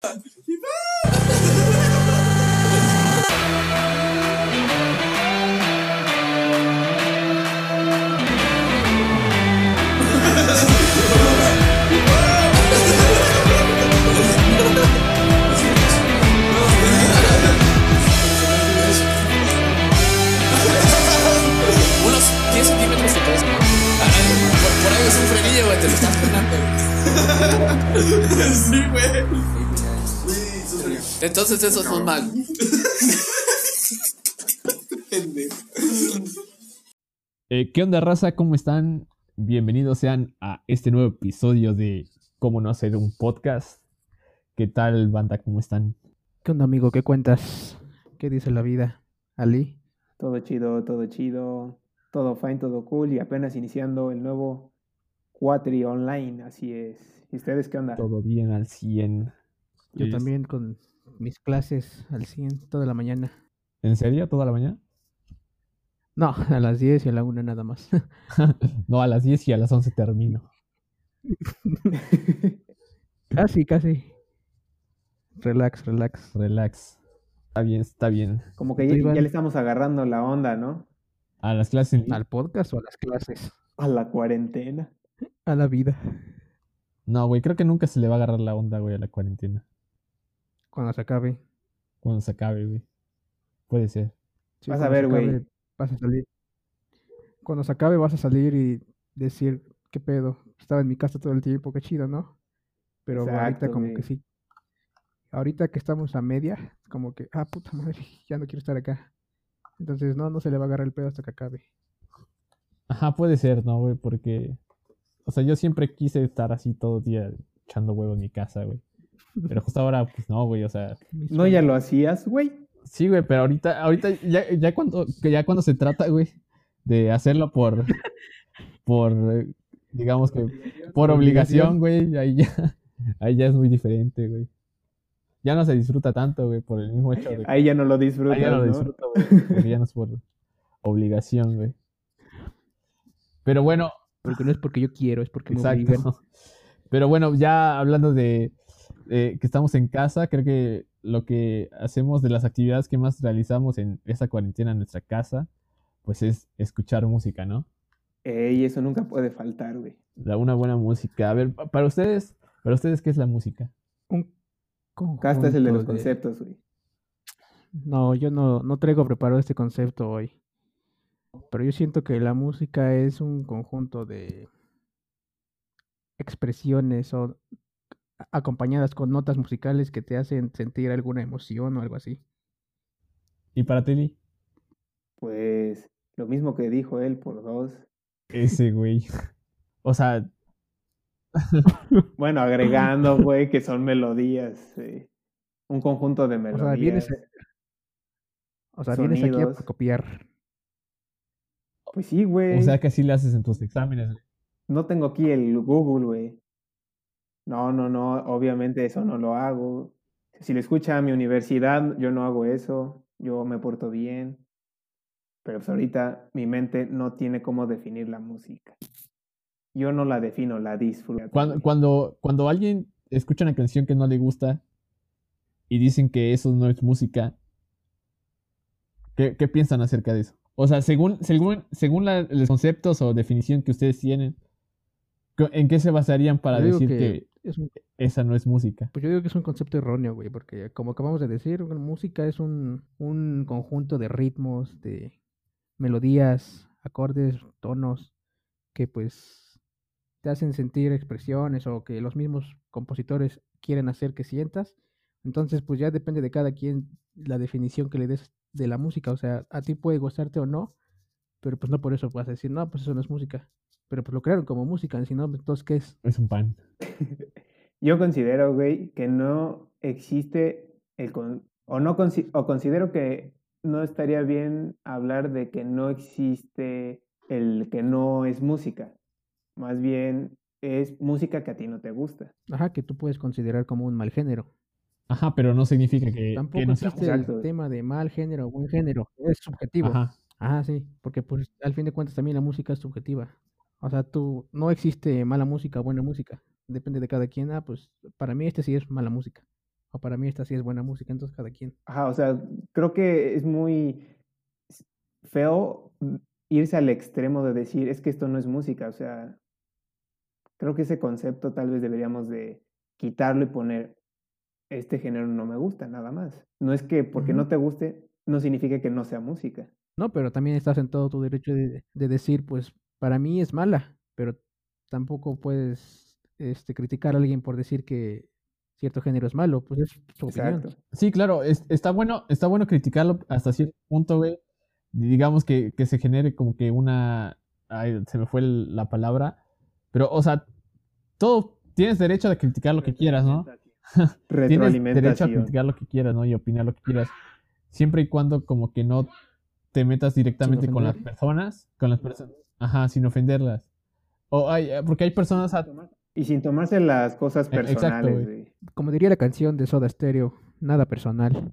Por, por ahí es un frenillo, te lo estás frenando. Sí, güey. Entonces esos son mal. Eh, ¿Qué onda, raza? ¿Cómo están? Bienvenidos sean a este nuevo episodio de Cómo no hacer un podcast. ¿Qué tal, banda? ¿Cómo están? ¿Qué onda, amigo? ¿Qué cuentas? ¿Qué dice la vida? ¿Ali? Todo chido, todo chido. Todo fine, todo cool. Y apenas iniciando el nuevo Quatri Online. Así es. ¿Y ustedes qué onda? Todo bien al 100. Yo Es- también con mis clases al 100 toda la mañana. ¿En serio? ¿Toda la mañana? No, a las 10 y a la 1 nada más. No, a las 10 y a las 11 termino. casi, casi. Relax, relax. Relax. Está bien, está bien. Como que ¿Tú, ya, ya le estamos agarrando la onda, ¿no? A las clases ¿Al podcast o a las clases? A la cuarentena. A la vida. No, güey, creo que nunca se le va a agarrar la onda, güey, a la cuarentena. Cuando se acabe. Cuando se acabe, güey. Puede ser. Sí, Vas a ver, güey. Vas a salir. Cuando se acabe vas a salir y decir, ¿qué pedo? Estaba en mi casa todo el tiempo, qué chido, ¿no? Pero ahorita Exacto, como güey. que sí. Ahorita que estamos a media, como que, ah, puta madre, ya no quiero estar acá. Entonces, no, no se le va a agarrar el pedo hasta que acabe. Ajá, puede ser, ¿no, güey? Porque, o sea, yo siempre quise estar así todo el día echando huevo en mi casa, güey. Pero justo ahora, pues no, güey, o sea, ¿No ya lo hacías, güey? sí, güey, pero ahorita, ahorita ya, ya cuando, que ya cuando se trata, güey, de hacerlo por, por, digamos que, por obligación, güey, ahí ya, ahí ya es muy diferente, güey. Ya no se disfruta tanto, güey, por el mismo hecho de Ahí ya no lo disfrutas, ahí ya no lo disfruto, güey, porque ya no es por obligación, güey. Pero bueno, Porque no es porque yo quiero, es porque me obligan. Pero bueno, ya hablando de eh, que estamos en casa, creo que lo que hacemos de las actividades que más realizamos en esta cuarentena en nuestra casa, pues es escuchar música, ¿no? Ey, eso nunca puede faltar, güey. La, una buena música. A ver, pa- para ustedes, para ustedes, ¿qué es la música? Un Acá es el de los conceptos, güey. No, yo no, no traigo preparado este concepto hoy. Pero yo siento que la música es un conjunto de expresiones o acompañadas con notas musicales que te hacen sentir alguna emoción o algo así. ¿Y para Teli? Pues lo mismo que dijo él por dos. Ese, güey. O sea, Bueno, agregando, güey, que son melodías. eh, Un conjunto de O melodías. sea, vienes, o sea, vienes aquí a copiar. Pues sí, güey. o sea que así le haces en tus exámenes. güey. No tengo aquí el Google, güey. No, no, no, obviamente eso no lo hago. Si lo escucha a mi universidad, yo no hago eso. Yo me porto bien. Pero pues ahorita mi mente no tiene cómo definir la música. Yo no la defino, la disfruto. Cuando, cuando, cuando alguien escucha una canción que no le gusta y dicen que eso no es música, ¿qué, qué piensan acerca de eso? O sea, según, según, según la- los conceptos o definición que ustedes tienen, ¿co- ¿en qué se basarían para decir que, esa no es música? Pues yo digo que es un concepto erróneo, güey, porque como acabamos de decir, música es un, un conjunto de ritmos, de melodías, acordes, tonos, que pues te hacen sentir expresiones o que los mismos compositores quieren hacer que sientas. Entonces, pues ya depende de cada quien la definición que le des de la música. O sea, a ti puede gustarte o no, pero pues no por eso vas a decir, no, pues eso no es música. Pero pues lo crearon como música, si no, entonces, ¿qué es? Es un pan. Yo considero, güey, que no existe el con- o no consi- o considero que no estaría bien hablar de que no existe el que no es música. Más bien es música que a ti no te gusta. Ajá, que tú puedes considerar como un mal género. Ajá, pero no significa que, que Tampoco no sea existe Exacto. el tema de mal género o buen género. Es subjetivo. Ajá. Ajá, sí. Porque pues al fin de cuentas también la música es subjetiva. O sea, tú no existe mala música buena música. Depende de cada quien. Ah, pues para mí este sí es mala música. o para mí esta sí es buena música, entonces cada quien. Ajá, o sea, creo que es muy feo mm, irse al extremo de decir, es que esto no es música, o sea, creo que ese concepto tal vez deberíamos de quitarlo y poner, este género no me gusta, nada más. No es que porque no te guste, no significa que no sea música. No, pero también estás en todo tu derecho de, de decir, pues para mí es mala, pero tampoco puedes este, criticar a alguien por decir que cierto género es malo, pues es su opinión. Sí, claro, es- está bueno, está bueno criticarlo hasta cierto punto, güey. Digamos que, que se genere como que una. Ay, se me fue el- la palabra. Pero, o sea, todo. Tienes derecho a criticar lo que quieras, ¿no? Tienes derecho a criticar lo que quieras, ¿no? Y opinar lo que quieras. Siempre y cuando como que no te metas directamente con las personas. Con las personas. Ajá, sin ofenderlas. O hay, porque hay personas. a- Y sin tomarse las cosas E- exacto, personales, güey. güey. Como diría la canción de Soda Stereo, nada personal,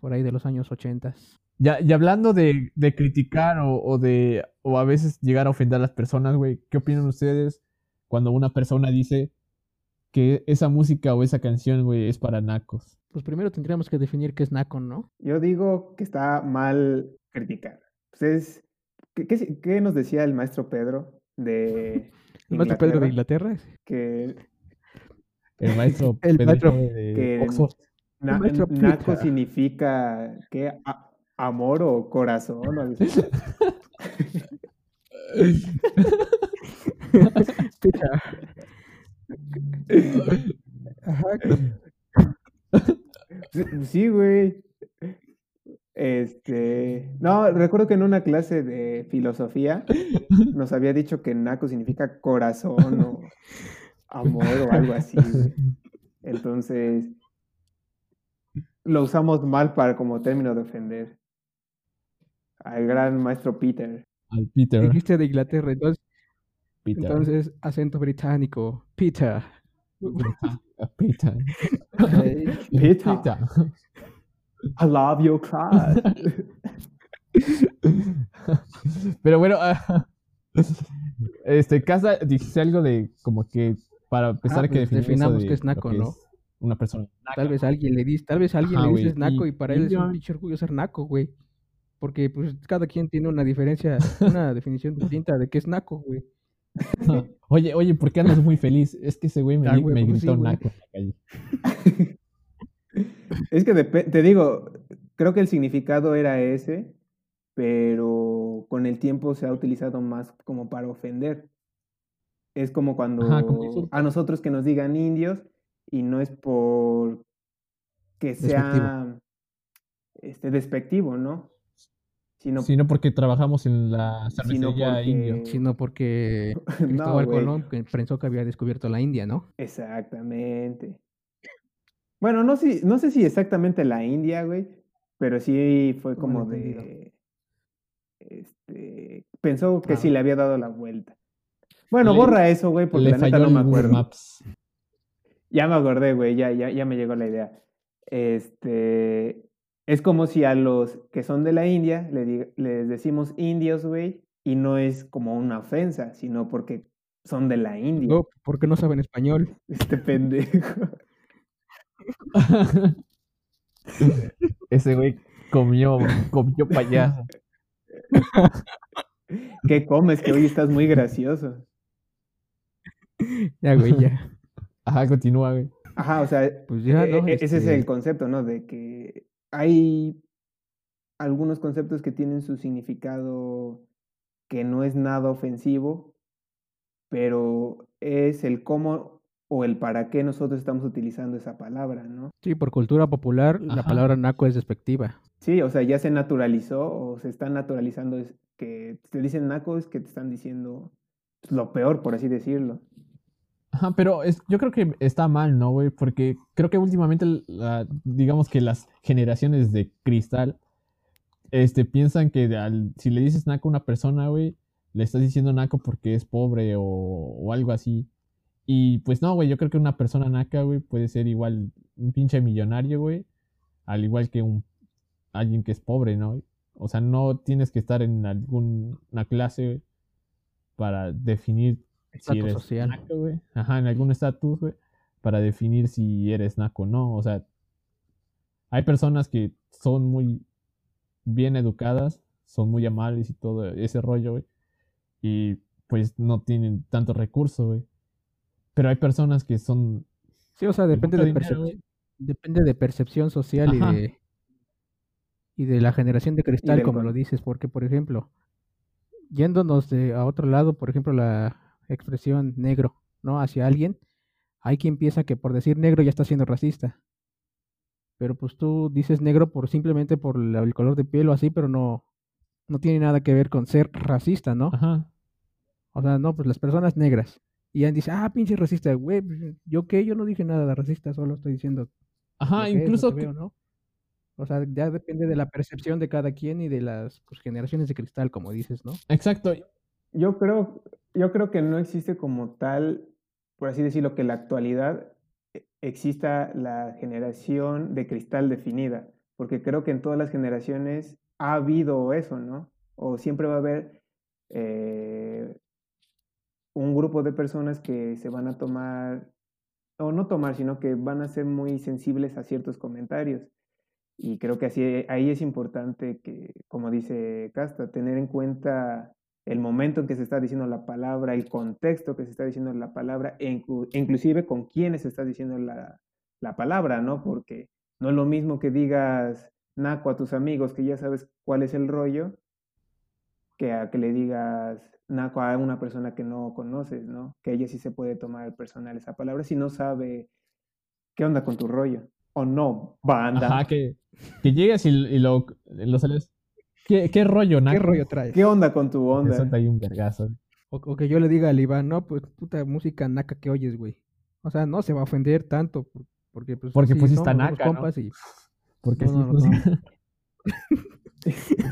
por ahí de los años ochentas. Ya, y hablando de, de criticar o, o de o a veces llegar a ofender a las personas, güey, ¿qué opinan ustedes cuando una persona dice que esa música o esa canción, güey, es para nacos? Pues primero tendríamos que definir qué es naco, ¿no? Yo digo que está mal criticar. Pues es- ¿qué, qué, qué nos decía el maestro Pedro de El maestro Pedro de Inglaterra? Que El maestro El Pedro maestro de que- Oxford. na- maestro naco significa ¿qué? A- amor o corazón. o algo así. Picha. Ajá. Sí, Sí, güey. Este, no, recuerdo que en una clase de filosofía nos había dicho que naco significa corazón o amor o algo así. Entonces, lo usamos mal para como término de ofender. Al gran maestro Peter. Al Peter. Dijiste de Inglaterra, entonces, Peter. entonces acento británico. Peter. A Peter. Peter, Peter. I love your class. Pero bueno, ah, este, Casa dijiste algo de como que para empezar Ah, que pues eso definamos de qué es naco, que ¿no? es Una persona. Tal vez a alguien le dices, tal vez a alguien Ajá, le dices naco y- y, para él es un pinche orgullo ser naco, güey. Porque pues cada quien tiene una diferencia, una definición distinta de qué es naco, güey. Oye, oye, ¿por qué andas muy feliz? Es que ese güey me, Ah, di- güey, me pues sí, gritó güey. naco en la calle. Es que te digo, creo que el significado era ese, pero con el tiempo se ha utilizado más como para ofender. Es como cuando Ajá, como insulto. a nosotros que nos digan indios y no es por que sea este despectivo, ¿no? Sino, Sino porque trabajamos en la sino cervecería porque indio. Sino porque no, Cristóbal güey. Colón que pensó que había descubierto la India, ¿no? Exactamente. Bueno, no, sé- no sé si exactamente la India, güey, pero sí fue como de... Este, pensó que Ah. sí le había dado la vuelta. Bueno, Le- borra eso, güey, porque la neta no me acuerdo. Maps. Ya me acordé, güey, ya, ya, ya me llegó la idea. Este, es como si a los que son de la India le di- les decimos indios, güey, y no es como una ofensa, sino porque son de la India. No, porque no saben español. Este pendejo. Ese güey comió, comió payaso. ¿Qué comes? Que hoy estás muy gracioso. Ya, güey, ya. Ajá, continúa, güey. Ajá, o sea, Pues ya, e- ¿no? e- ese es Este, el concepto, ¿no? De que hay algunos conceptos que tienen su significado que no es nada ofensivo, pero es el cómo o el para qué nosotros estamos utilizando esa palabra, ¿no? Sí, por cultura popular, la palabra naco es despectiva. Sí, o sea, ya se naturalizó o se está naturalizando es que te dicen naco es que te están diciendo lo peor, por así decirlo. Ajá, pero es, yo creo que está mal, ¿no, güey? Porque creo que últimamente, la- digamos que las generaciones de cristal, este, piensan que al- si le dices naco a una persona, güey, le estás diciendo naco porque es pobre o, o algo así. Y pues no, güey, yo creo que una persona naca, güey, puede ser igual un pinche millonario, güey, al igual que un alguien que es pobre, ¿no? O sea, no tienes que estar en alguna clase güey, para definir si eres social. naco, güey. Ajá, en algún estatus, güey. para definir si eres naco o no. O sea, hay personas que son muy bien educadas, son muy amables y todo ese rollo, güey. Y pues no tienen tanto recurso, güey. Pero hay personas que son... Sí, o sea, depende de, dinero, depende de percepción social y de, y de la generación de cristal, como lo dices, porque, por ejemplo, yéndonos de, a otro lado, por ejemplo, la expresión negro, ¿no? Hacia alguien, hay quien piensa que por decir negro ya está siendo racista. Pero pues tú dices negro por simplemente por la- el color de piel o así, pero no, no tiene nada que ver con ser racista, ¿no? Ajá. O sea, no, pues las personas negras. Y ya dice, ah, pinche racista, güey, pues, ¿yo qué? Yo no dije nada de racista, solo estoy diciendo Ajá, que incluso... que que- veo, ¿no? O sea, ya depende de la percepción de cada quien y de las pues, generaciones de cristal, como dices, ¿no? Exacto. Yo creo, yo creo que no existe como tal, por así decirlo, que en la actualidad eh, exista la generación de cristal definida, porque creo que en todas las generaciones ha habido eso, ¿no? O siempre va a haber eh, un grupo de personas que se van a tomar, o no tomar, sino que van a ser muy sensibles a ciertos comentarios. Y creo que así, ahí es importante que, como dice Casta, tener en cuenta el momento en que se está diciendo la palabra, el contexto que se está diciendo la palabra, e inclu- e inclusive con quiénes se está diciendo la, la palabra, ¿no? Porque no es lo mismo que digas naco a tus amigos, que ya sabes cuál es el rollo, que a que le digas naco a una persona que no conoces, ¿no? Que ella sí se puede tomar personal esa palabra si no sabe qué onda con tu rollo. O no, banda. Ajá, que, que llegues y, y lo, lo sales. ¿Qué, qué rollo, ¿Qué naco? rollo traes? ¿Qué onda con tu onda? suelta ahí un vergazo. O, o que yo le diga al Iván, no, pues puta música naca que oyes, güey. O sea, no se va a ofender tanto, por- porque pues Porque pues está naca, ¿no? compas y Porque No, sí, no, no, pues, no.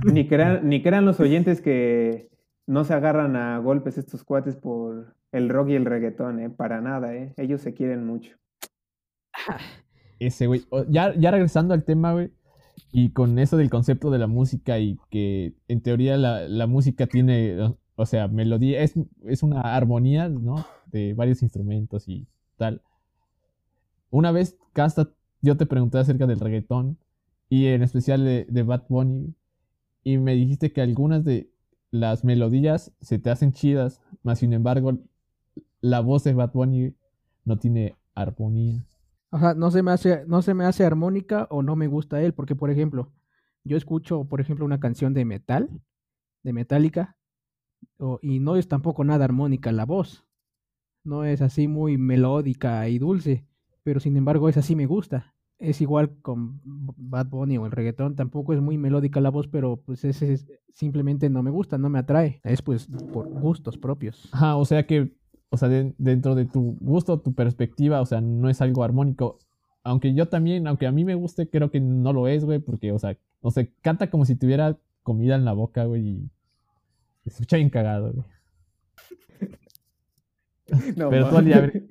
Ni crean, ni crean los oyentes que no se agarran a golpes estos cuates por el rock y el reggaetón, ¿eh? Para nada, ¿eh? Ellos se quieren mucho. ese, güey. Ya, ya regresando al tema, güey. Y con eso del concepto de la música y que en teoría la, la música tiene, o- o sea, melodía, es, es una armonía, ¿no? De varios instrumentos y tal. Una vez, Casta, yo te pregunté acerca del reggaetón y en especial de, de Bad Bunny y me dijiste que algunas de las melodías se te hacen chidas, mas sin embargo la voz de Bad Bunny no tiene armonía. Ajá, no se me hace, no se me hace armónica o no me gusta él, porque por ejemplo, yo escucho, por ejemplo, una canción de metal, de Metallica, o- y no es tampoco nada armónica la voz. No es así muy melódica y dulce, pero sin embargo esa sí me gusta. Es igual con Bad Bunny o el reggaetón, tampoco es muy melódica la voz, pero pues ese es- simplemente no me gusta, no me atrae. Es pues por gustos propios. Ajá, o sea que, o sea, de- dentro de tu gusto, tu perspectiva, o sea, no es algo armónico. Aunque yo también, aunque a mí me guste, creo que no lo es, güey, porque, o sea, no sé, canta como si tuviera comida en la boca, güey, y se escucha bien cagado, güey. No, Pero tú, mames. Ali, a ver,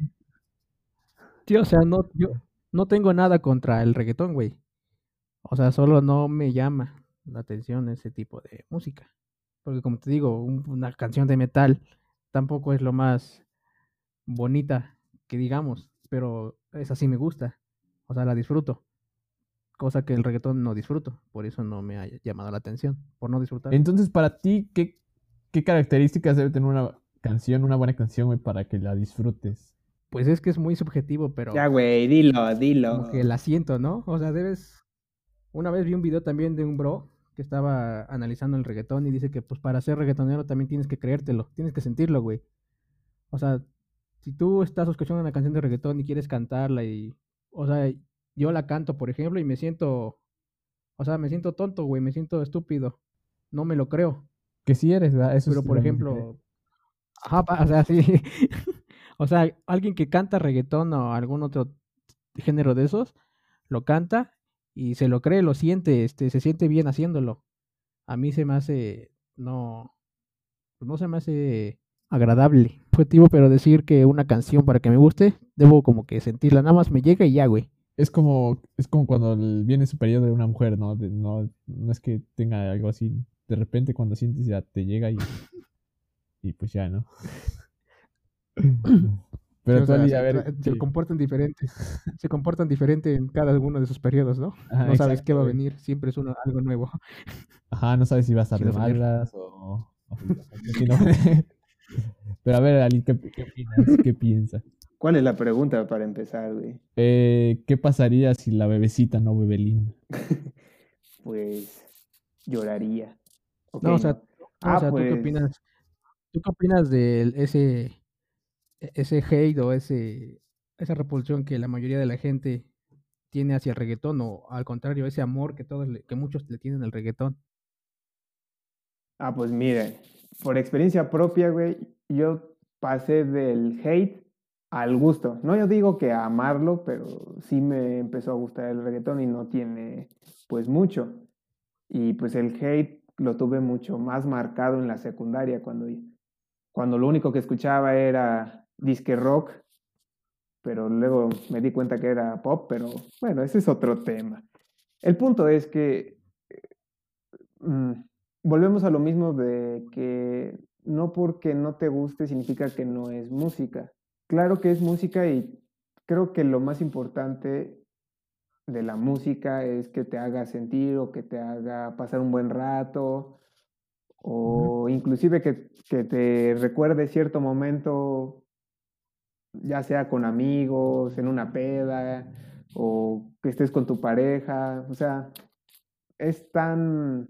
Sí, o sea, no, yo no tengo nada contra el reggaetón, güey. O sea, solo no me llama la atención ese tipo de música. Porque como te digo, un- una canción de metal tampoco es lo más bonita que digamos, pero esa sí me gusta. O sea, la disfruto. Cosa que el reggaetón no disfruto. Por eso no me ha llamado la atención. Por no disfrutar. entonces, para ti, ¿qué, qué características debe tener una canción, una buena canción, güey, para que la disfrutes? Pues es que es muy subjetivo, pero... Ya, güey, dilo, dilo. como que la siento, ¿no? O sea, debes... Una vez vi un video también de un bro que estaba analizando el reggaetón y dice que pues para ser reggaetonero también tienes que creértelo, tienes que sentirlo, güey. O sea, si tú estás escuchando una canción de reggaetón y quieres cantarla y... O sea, yo la canto, por ejemplo, y me siento... O sea, me siento tonto, güey, me siento estúpido. No me lo creo. Que sí eres, ¿verdad? Eso Pero sí por ejemplo, ajá, o sea, sí. O sea, alguien que canta reggaetón o algún otro género de esos, lo canta y se lo cree, lo siente, este, se siente bien haciéndolo. A mí se me hace, no, pues no se me hace agradable, pero decir que una canción para que me guste, debo como que sentirla, nada más me llega y ya, güey. Es como, es como cuando viene superior de una mujer, ¿no? No, no es que tenga algo así. De repente cuando sientes ya te llega y, y pues ya, ¿no? Pero o tú, sea, a ver. se comportan diferente. se comportan diferente en cada uno de sus periodos, ¿no? Ajá, no sabes qué va a venir, siempre es uno, algo nuevo. Ajá, no sabes si va a estar de malas o. Pero a ver, Ali, ¿qué, qué opinas? ¿Qué piensas? ¿Cuál es la pregunta para empezar, güey? Eh, ¿Qué pasaría si la bebecita no bebe lin? Pues lloraría. No, o sea, no. Ah, o sea, ¿tú qué pues- opinas? ¿Tú qué opinas de ese, ese hate o ese, esa repulsión que la mayoría de la gente tiene hacia el reggaetón o al contrario, ese amor que todos que muchos le tienen al reggaetón? Ah, pues miren, por experiencia propia, güey, yo pasé del hate al gusto. No yo digo que a amarlo, pero sí me empezó a gustar el reggaetón y no tiene pues mucho. Y pues el hate lo tuve mucho más marcado en la secundaria, cuando, cuando lo único que escuchaba era disque rock, pero luego me di cuenta que era pop, pero bueno, ese es otro tema. El punto es que mm, volvemos a lo mismo de que no porque no te guste significa que no es música. Claro que es música y creo que lo más importante de la música es que te haga sentir o que te haga pasar un buen rato o inclusive que, que te recuerde cierto momento, ya sea con amigos, en una peda o que estés con tu pareja. O sea, es tan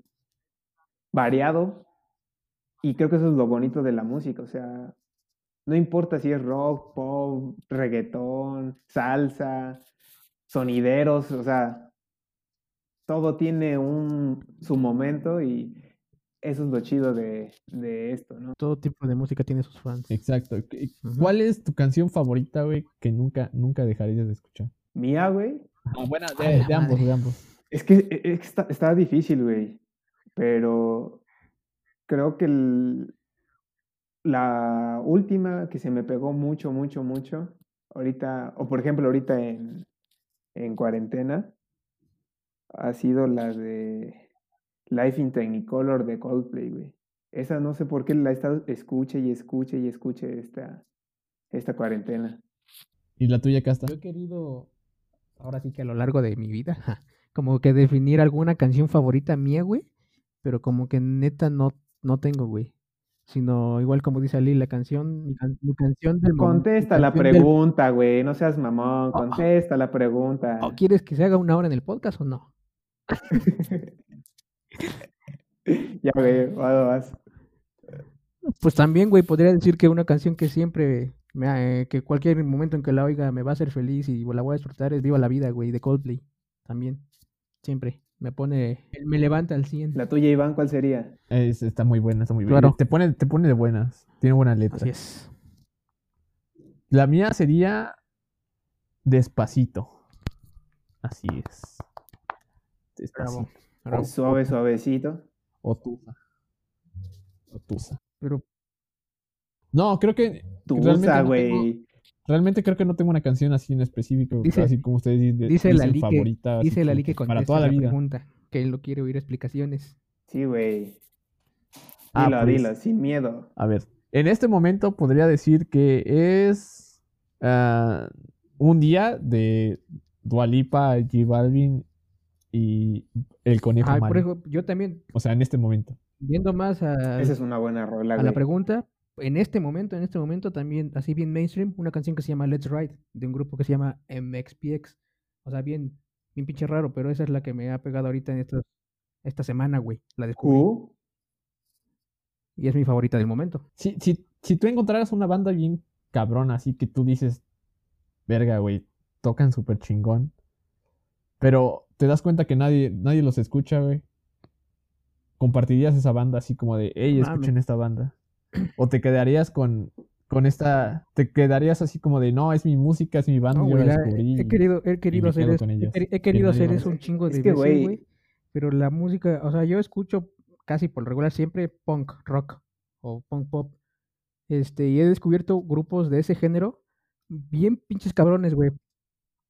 variado y creo que eso es lo bonito de la música. O sea, no importa si es rock, pop, reggaetón, salsa, sonideros, o sea, todo tiene un, su momento y eso es lo chido de, de esto, ¿no? Todo tipo de música tiene sus fans. Exacto. ¿Qué- Ujú. ¿Cuál es tu canción favorita, güey, que nunca, nunca dejarías de escuchar? Mía, güey, Ah, buena, A de, ambos, de ambos. es que, e- es que está, está difícil, güey, pero creo que el- la última que se me pegó mucho, mucho, mucho, ahorita, o por ejemplo ahorita en, en cuarentena, ha sido la de Life in Technicolor de Coldplay, güey. Esa no sé por qué la he estado escuche y escuche y escuche esta, esta cuarentena. ¿Y la tuya, Casta? Yo he querido, ahora sí que a lo largo de mi vida, como que definir alguna canción favorita mía, güey, pero como que neta no, no tengo, güey. Sino igual como dice Ali, la canción, mi, can- mi canción del momento. mi Contesta la canción del- pregunta, güey. No seas mamón. Oh, oh. Contesta la pregunta. ¿O ¿Quieres que se haga una hora en el podcast o no? ya, güey. Vas. Pues también, güey, podría decir que una canción que siempre, me, ha- eh, que cualquier momento en que la oiga me va a hacer feliz y la voy a disfrutar es Viva la Vida, güey, de Coldplay. También, siempre. Me pone, me levanta al 100. La tuya, Iván, ¿cuál sería? Es- está muy buena, está muy buena. Claro. Te pone, te pone de buenas. Tiene buena letra. Así es. La mía sería Despacito. Así es. Despacito. Bravo. Suave, suavecito. O Tusa. O Tusa. Pero No, creo que. Tusa, realmente no tengo- güey. Realmente creo que no tengo una canción así en específico, Dice- así como ustedes di- dice la dicen Li que- favorita. dice la que para toda la la vida. pregunta, que él no quiere oír explicaciones. Sí, güey. Ah, Dilo, pues. dilo, sin miedo. A ver, en este momento podría decir que es ah, un día de Dualipa, J Balvin y el conejo Ajá, por Mario. ejemplo, yo también, O sea, en este momento. viendo más a, Esa es una buena rola, a la pregunta, en este momento, en este momento también, así bien mainstream, una canción que se llama Let's Ride, de un grupo que se llama MXPX. O sea, bien, bien pinche raro, pero esa es la que me ha pegado ahorita en estos, esta semana, güey. La descubrí. Q. Y es mi favorita del momento. Si, si, si tú encontraras una banda bien cabrona, así que tú dices, verga, güey, tocan súper chingón, pero te das cuenta que nadie, nadie los escucha, güey. ¿Compartirías esa banda así como de, hey, escuchen esta banda? ¿O te quedarías con, con esta, te quedarías así como de, no, es mi música, es mi banda, No, yo la descubrí? he querido, he querido hacer eso. he querido hacer eso un chingo Es de que, veces, güey, güey. Pero la música, o sea, yo escucho casi por regular siempre punk rock o punk pop. Este, y he descubierto grupos de ese género bien pinches cabrones, güey.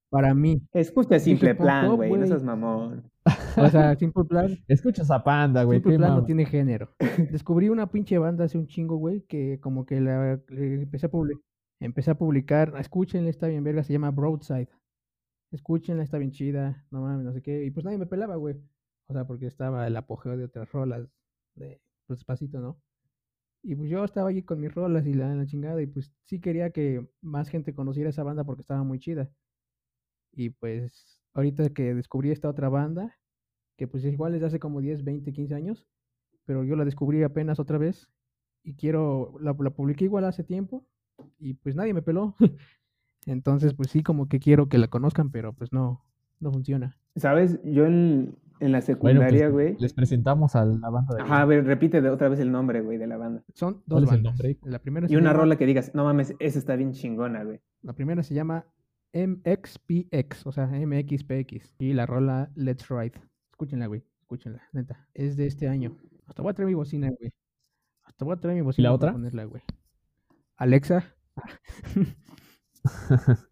Para mí. Escucha Simple Plan, güey. No seas mamón. O sea, Simple Plan, Escuchas a Panda, güey. Simple Plan no tiene género. Descubrí una pinche banda hace un chingo, güey, que como que la empecé a publicar. empecé a publicar, escúchenla, está bien verga, se llama Broadside. Escúchenla, está bien chida, no mames, no sé qué. Y pues nadie me pelaba, güey. O sea, porque estaba el apogeo de otras rolas de pues despacito, ¿no? Y pues yo estaba allí con mis rolas y la, la chingada, y pues sí quería que más gente conociera esa banda porque estaba muy chida. Y pues ahorita que descubrí esta otra banda, que pues igual es de hace como 10, 20, 15 años, pero yo la descubrí apenas otra vez y quiero, la, la publiqué igual hace tiempo y pues nadie me peló. Entonces pues sí como que quiero que la conozcan, pero pues no, no funciona. ¿Sabes? Yo en, en la Bueno, pues, secundaria, güey. les presentamos a la banda de... Ajá, a ver, repite de- otra vez el nombre, güey, de la banda. Son ¿Cuál dos es el bandas. nombre? La primera, Y una llama, rola que digas, no mames, esa está bien chingona, güey. la primera se llama MXPX, o sea, MXPX. Y la rola Let's Ride. Escúchenla, güey. Escúchenla, neta. Es de este año. Hasta voy a traer mi bocina, güey. Hasta voy a traer mi bocina para otra? ponerla, güey. Alexa.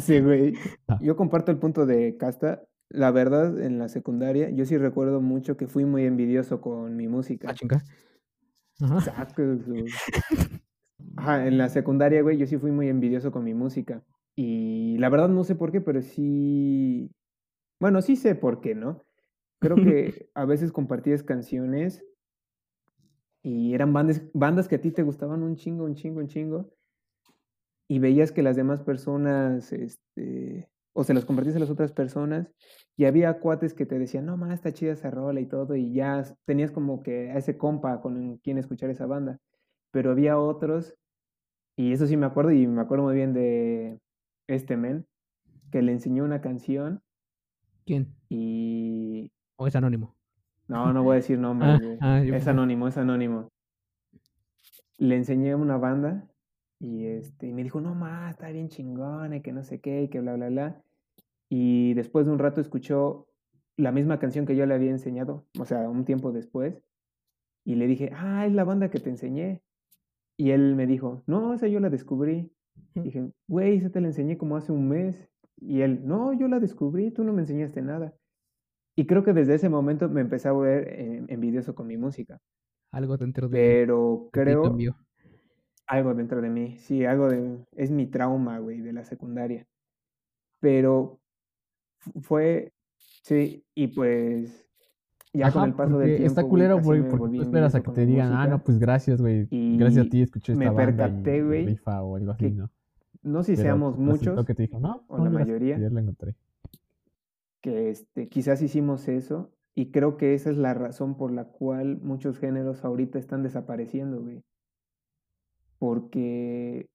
Sí, güey. Ah. Yo comparto el punto de Casta. La verdad, en la secundaria, yo sí recuerdo mucho que fui muy envidioso con mi música. Ah, chinga. Ajá. Ajá, en la secundaria, güey, yo sí fui muy envidioso con mi música. Y la verdad no sé por qué, pero sí. Bueno, sí sé por qué, ¿no? Creo que a veces compartías canciones y eran bandas, bandas que a ti te gustaban un chingo, un chingo, un chingo. Y veías que las demás personas, este, o se las compartías a las otras personas, y había cuates que te decían, no, más está chida esa rola y todo, y ya tenías como que a ese compa con quien escuchar esa banda. Pero había otros, y eso sí me acuerdo, y me acuerdo muy bien de este men, que le enseñó una canción ¿Quién? y... ¿O es anónimo? No, no voy a decir nombres, Ah, ah, Es anónimo, es anónimo. Le enseñé una banda y este y me dijo, no más, está bien chingona y que no sé qué y que bla, bla, bla. Y después de un rato escuchó la misma canción que yo le había enseñado, o sea, un tiempo después. Y le dije, ah, es la banda que te enseñé. Y él me dijo, no, esa yo la descubrí. Dije, güey, esa te la enseñé como hace un mes. Y él, no, yo la descubrí, tú no me enseñaste nada. Y creo que desde ese momento me empecé a volver envidioso con mi música. Algo dentro de Pero creo algo dentro de mí. Sí, algo de... Es mi trauma, güey, de la secundaria. Pero fu- fue... Sí, y pues... Ya con el paso del tiempo, está culero, güey, me porque tú esperas a que te digan, ah, no, pues gracias, güey. Gracias a ti escuché me esta banda percaté, güey, rifa o algo así, que ¿no? No sé si Pero seamos resultó muchos, que te dijo, no, o no, la mayoría. Ya la encontré. que este, quizás hicimos eso y creo que esa es la razón por la cual muchos géneros ahorita están desapareciendo, güey. Porque,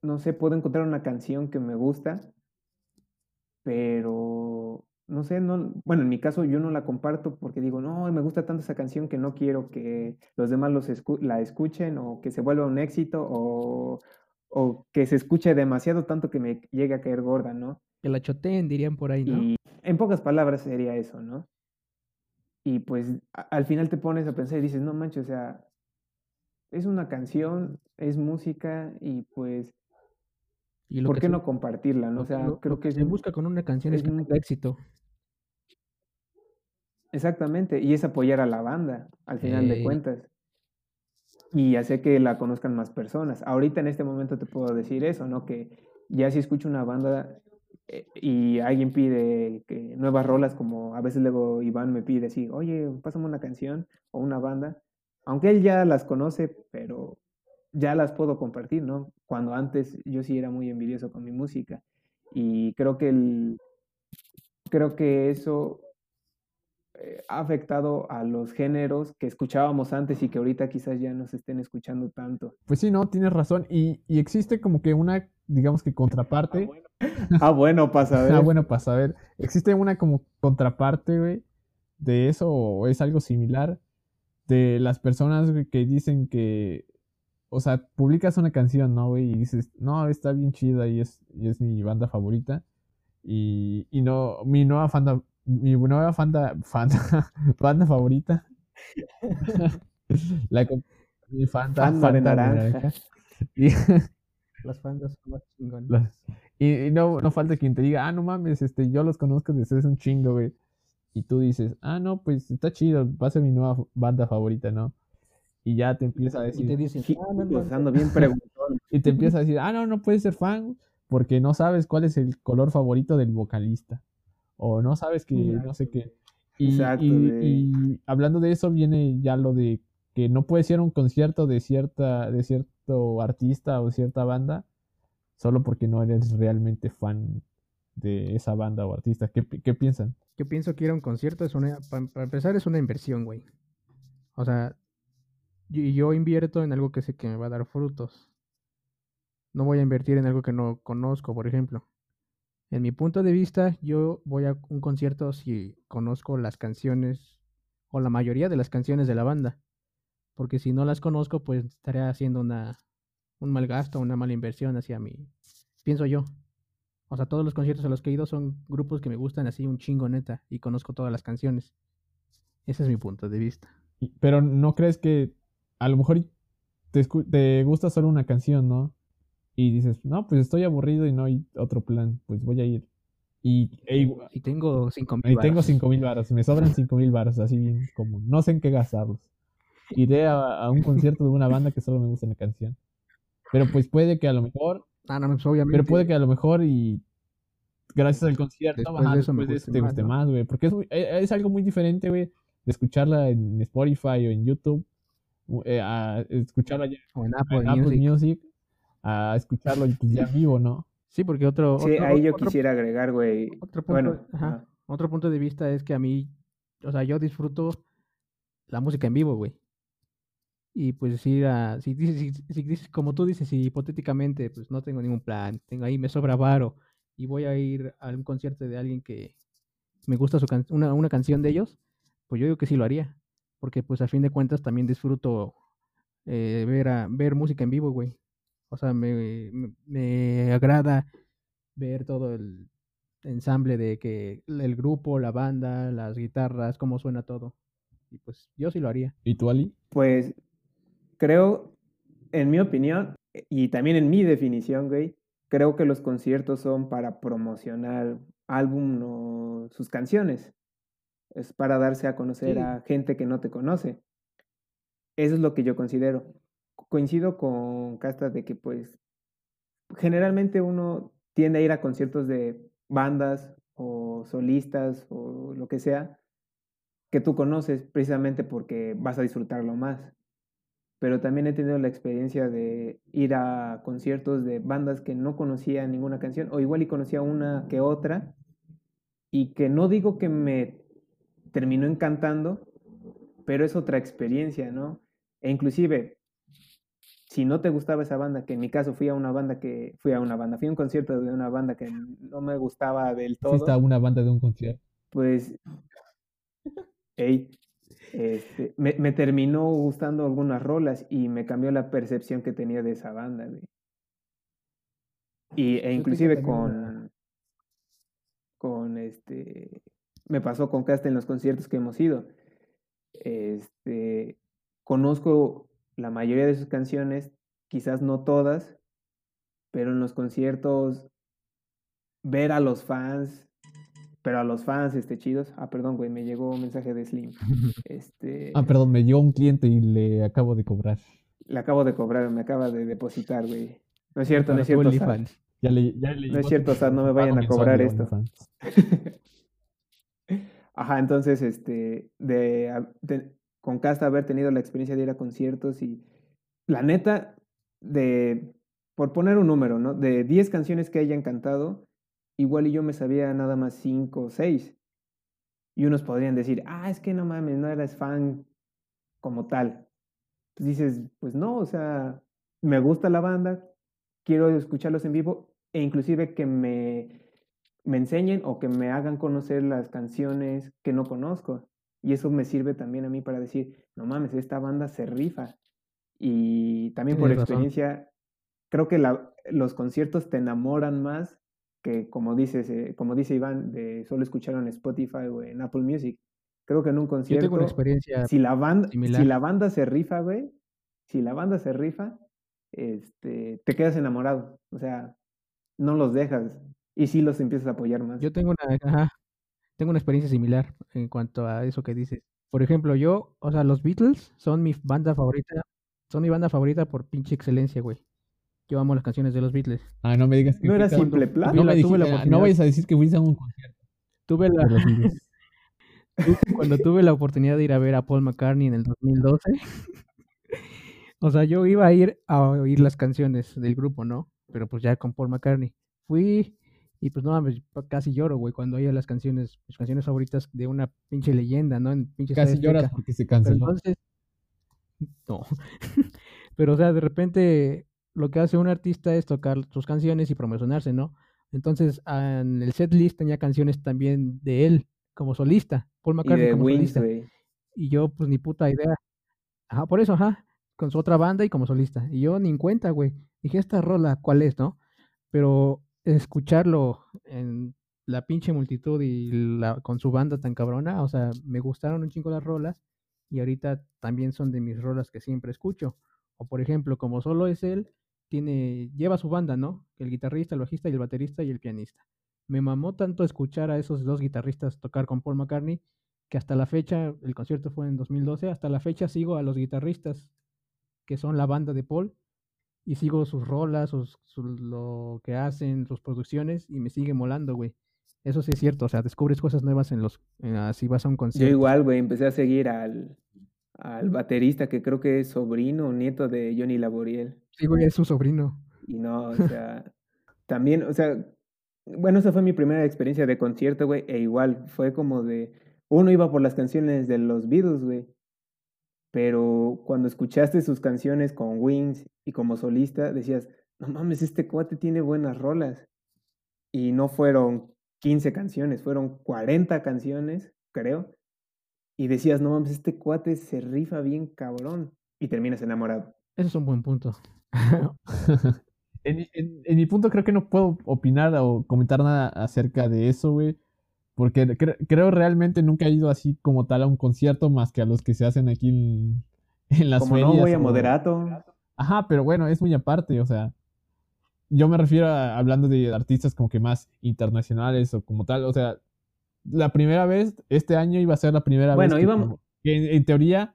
no sé, puedo encontrar una canción que me gusta, pero, no sé, no, bueno, en mi caso yo no la comparto porque digo, no, me gusta tanto esa canción que no quiero que los demás los escu- la escuchen o que se vuelva un éxito o, o que se escuche demasiado tanto que me llegue a caer gorda, ¿no? Que la choteen, dirían por ahí, ¿no? Y en pocas palabras sería eso, ¿no? Y pues a- al final te pones a pensar y dices, no manches, o sea, es una canción, es música y pues, Y ¿por qué se- no compartirla, no? lo O sea, lo- creo lo que es se busca con una canción es es que un- éxito. Exactamente, y es apoyar a la banda, al final de cuentas. Y hacer que la conozcan más personas. Ahorita en este momento te puedo decir eso, ¿no? Que ya si escucho una banda eh, y alguien pide que nuevas rolas, como a veces luego Iván me pide así, oye, pásame una canción o una banda, aunque él ya las conoce, pero ya las puedo compartir, ¿no? Cuando antes yo sí era muy envidioso con mi música. Y creo que el, creo que eso eh, ha afectado a los géneros que escuchábamos antes y que ahorita quizás ya no se estén escuchando tanto. Pues sí, no, tienes razón. Y, y existe como que una, digamos que contraparte. Ah, bueno, pasa Ah, bueno, para saber. Existe una como contraparte, güey, de eso, o es algo similar, de las personas güey, que dicen que, o sea, publicas una canción, ¿no, güey? Y dices, no, está bien chida y es, y es mi banda favorita. Y, y no, mi nueva fanda, mi nueva fanda, fanda, banda favorita. La, mi fanta, de Fanta naranja. Y, Las bandas son más chingonas. las- y, y no, no falta quien te diga, ah, no mames, este, yo los conozco desde hace un chingo, güey. Y tú dices, ah, no, pues está chido, va a ser mi nueva banda favorita, ¿no? Y ya te empieza a Y te decir, dicen, "Ah, no, no, ando bien preguntón y te empieza a decir, ah, no, no puedes ser fan porque no sabes cuál es el color favorito del vocalista. O no sabes que no sé qué. Y, Exacto, y- hablando de eso viene ya lo de que no puedes ir a un concierto de cierta, de cierto artista o cierta banda solo porque no eres realmente fan de esa banda o artista. ¿Qué, qué piensan? Yo pienso que ir a un concierto es una, para, empezar, es una inversión, güey. O sea, yo, yo invierto en algo que sé que me va a dar frutos. No voy a invertir en algo que no conozco, por ejemplo. En mi punto de vista, yo voy a un concierto si conozco las canciones o la mayoría de las canciones de la banda. Porque si no las conozco, pues estaré haciendo una, un mal gasto, una mala inversión hacia mí. Pienso yo. O sea, todos los conciertos a los que he ido son grupos que me gustan así un chingo neta y conozco todas las canciones. Ese es mi punto de vista. Pero no crees que a lo mejor te, te gusta solo una canción, ¿no? Y dices, no, pues estoy aburrido y no hay otro plan, pues voy a ir. Y, e Y tengo cinco mil y tengo varos. cinco mil baros, me sobran cinco mil baros, así como, no sé en qué gastarlos. Iré a, a un concierto de una banda que solo me gusta una canción. Pero pues puede que a lo mejor, Ah, no, pues obviamente. pero puede que a lo mejor y gracias al concierto, Después ajá, de eso me después de eso guste te guste más, güey. Porque es, muy- e- es algo muy diferente, güey, de escucharla en Spotify o en YouTube, eh, a escucharla ya O en Apple, en Apple Music. Music, a escucharlo pues, ya en vivo, ¿no? Sí, porque otro. Sí, otro- ahí yo otro- quisiera agregar, güey. Otro punto, Bueno, ajá, otro punto de vista es que a mí, o sea, yo disfruto la música en vivo, güey. Y pues ir a, si dices, si, si dices, como tú dices, si hipotéticamente, pues no tengo ningún plan, tengo ahí, me sobra varo y voy a ir a un concierto de alguien que me gusta su can- una, una canción de ellos, pues yo digo que sí lo haría. Porque pues a fin de cuentas también disfruto eh, ver, a, ver música en vivo, güey. O sea, me, me, me agrada ver todo el ensamble de que el grupo, la banda, las guitarras, cómo suena todo. Y pues yo sí lo haría. ¿Y tú, Ali? Pues creo, en mi opinión, y también en mi definición, güey, creo que los conciertos son para promocionar álbum o sus canciones. Es para darse a conocer Sí. a gente que no te conoce. Eso es lo que yo considero. Coincido con Casta de que, pues, generalmente uno tiende a ir a conciertos de bandas o solistas o lo que sea que tú conoces precisamente porque vas a disfrutarlo más. Pero también he tenido la experiencia de ir a conciertos de bandas que no conocía ninguna canción o igual y conocía una que otra y que no digo que me terminó encantando, pero es otra experiencia, ¿no? E inclusive, si no te gustaba esa banda, que en mi caso fui a una banda que, fui a una banda, fui a un concierto de una banda que no me gustaba del todo, Fuiste a una banda de un concierto. pues, ey, este, me, me terminó gustando algunas rolas y me cambió la percepción que tenía de esa banda, güey. Y, e inclusive con, con este, me pasó con Casta en los conciertos que hemos ido. Este, conozco la mayoría de sus canciones, quizás no todas, pero en los conciertos ver a los fans, pero a los fans este chidos. Ah, perdón, güey, me llegó un mensaje de Slim. Este, Ah, perdón, me llegó un cliente y le acabo de cobrar. le acabo de cobrar, me acaba de depositar, güey. No es cierto, no es cierto. Ya le, ya le No es cierto, su- Sad, no me vayan a cobrar esto. Ajá, entonces, este, de, de- con Casta haber tenido la experiencia de ir a conciertos y la neta, de, por poner un número, ¿no? De 10 canciones que hayan cantado, igual y yo me sabía nada más 5 o 6. Y unos podrían decir, ah, es que no mames, no eres fan como tal. Pues dices, pues no, o sea, me gusta la banda, quiero escucharlos en vivo e inclusive que me, me enseñen o que me hagan conocer las canciones que no conozco. Y eso me sirve también a mí para decir, no mames, esta banda se rifa. Y también por razón. experiencia, creo que la- los conciertos te enamoran más que, como, dices, eh, como dice Iván, de solo escucharlo en Spotify o en Apple Music. Creo que en un Yo concierto, tengo una experiencia si la banda, si la banda se rifa, güey, si la banda se rifa, este, te quedas enamorado. O sea, no los dejas. Y sí los empiezas a apoyar más. Yo tengo una, ajá, tengo una experiencia similar en cuanto a eso que dices. Por ejemplo, yo, o sea, los Beatles son mi banda favorita, son mi banda favorita por pinche excelencia, güey. Yo amo las canciones de los Beatles. Ah, no me digas que ¿No era simple plan? No, la- me la dijiste- ah, no vayas a decir que fuiste a un concierto Tuve la, cuando tuve la oportunidad de ir a ver a Paul McCartney en el 2012. o sea, yo iba a ir a oír las canciones del grupo, ¿no? Pero pues ya con Paul McCartney. Fui y pues no mames, casi lloro, güey, cuando oía las canciones, mis canciones favoritas de una pinche leyenda, ¿no? En pinche Casi Estadio lloras porque se Pero canceló. entonces, no. Pero, o sea, de repente lo que hace un artista es tocar sus canciones y promocionarse, ¿no? Entonces, ah, en el set list tenía canciones también de él como solista, Paul Y McCartney de como Wings, solista. güey. Y yo, pues, ni puta idea. Ajá, por eso, ajá, con su otra banda y como solista. Y yo ni en cuenta, güey. Dije, esta rola, ¿cuál es, no? Pero escucharlo en la pinche multitud y la, con su banda tan cabrona, o sea, me gustaron un chingo las rolas y ahorita también son de mis rolas que siempre escucho. O por ejemplo, como solo es él, tiene, lleva su banda, ¿no? El guitarrista, el bajista y el baterista y el pianista. Me mamó tanto escuchar a esos dos guitarristas tocar con Paul McCartney que hasta la fecha, el concierto fue en 2012, hasta la fecha sigo a los guitarristas que son la banda de Paul y sigo sus rolas, sus, su- lo que hacen, sus producciones y me sigue molando, güey. Eso sí es cierto, o sea, descubres cosas nuevas en los, en, si vas a un Yo concierto. igual, güey, empecé a seguir al, al baterista que creo que es sobrino o nieto de Johnny Laboriel. Sí, güey, es su sobrino. Y no, o sea, también, o sea, bueno, esa fue mi primera experiencia de concierto, güey, e igual, fue como de, uno iba por las canciones de los Beatles, güey, pero cuando escuchaste sus canciones con Wings y como solista, decías, no mames, este cuate tiene buenas rolas. Y no fueron 15 canciones, fueron 40 canciones, creo. Y decías, no mames, este cuate se rifa bien cabrón. Y terminas enamorado. Ese es un buen punto. en, mi- en- en mi punto creo que no puedo opinar o comentar nada acerca de eso, güey. Porque cre- creo realmente nunca he ido así como tal a un concierto más que a los que se hacen aquí en, en las Como ferias. no voy a o- moderato. Ajá, pero bueno, es muy aparte, o sea. Yo me refiero a hablando de artistas como que más internacionales o como tal, o sea, la primera vez, este año iba a ser la primera Bueno, vez que, íbamos- que en, en teoría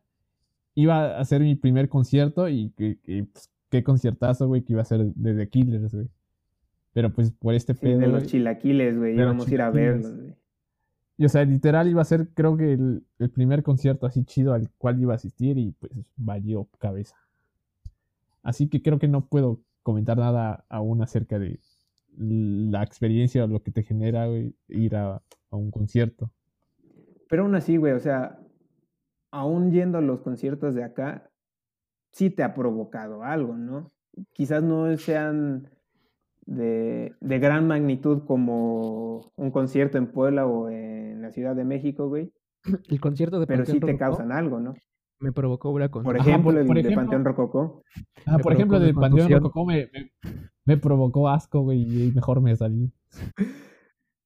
iba a ser mi primer concierto y que, que, pues, qué conciertazo, güey, que iba a ser de The Killers, güey. Pero pues por este Sí, pedo, de los chilaquiles, güey. Íbamos a ir a verlos, güey. Y, o sea, literal iba a ser creo que el, el primer concierto así chido al cual iba a asistir y pues valió cabeza. Así que creo que no puedo comentar nada aún acerca de la experiencia o lo que te genera ir a, a un concierto. Pero aún así, güey, o sea, aún yendo a los conciertos de acá, sí te ha provocado algo, ¿no? Quizás no sean de, de gran magnitud como un concierto en Puebla o en la Ciudad de México, güey, El concierto de pero sí te Rococó causan algo, ¿no? me provocó una con... Por Ajá, ejemplo, por- el por de ejemplo- Panteón Rococó. Ah, por ejemplo, provocó de Panteón. Rococó me, me, me provocó asco, güey, y mejor me salí.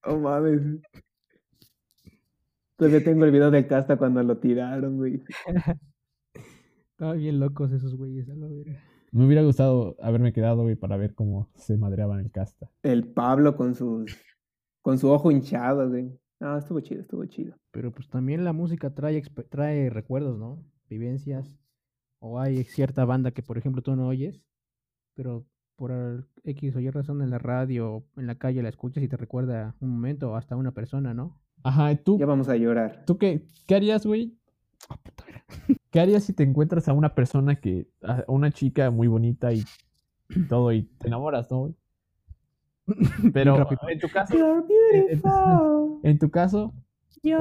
Oh, mames. Todavía tengo el video de Casta cuando lo tiraron, güey. Estaban bien locos esos güeyes, a la verga. Me hubiera gustado haberme quedado, güey, para ver cómo se madreaban el casta. El Pablo con sus con su ojo hinchado, güey. No, estuvo chido, estuvo chido. Pero pues también la música trae, trae recuerdos, ¿no? Vivencias. O hay cierta banda que, por ejemplo, tú no oyes, pero por X o Y razón en la radio o en la calle la escuchas y te recuerda un momento o hasta una persona, ¿no? Ajá, ¿y ¿tú, Ya vamos a llorar. ¿tú qué, qué harías, güey? ¿Qué harías si te encuentras a una persona que, a una chica muy bonita y todo, y te enamoras, ¿no? Pero en tu caso, beautiful. en tu caso,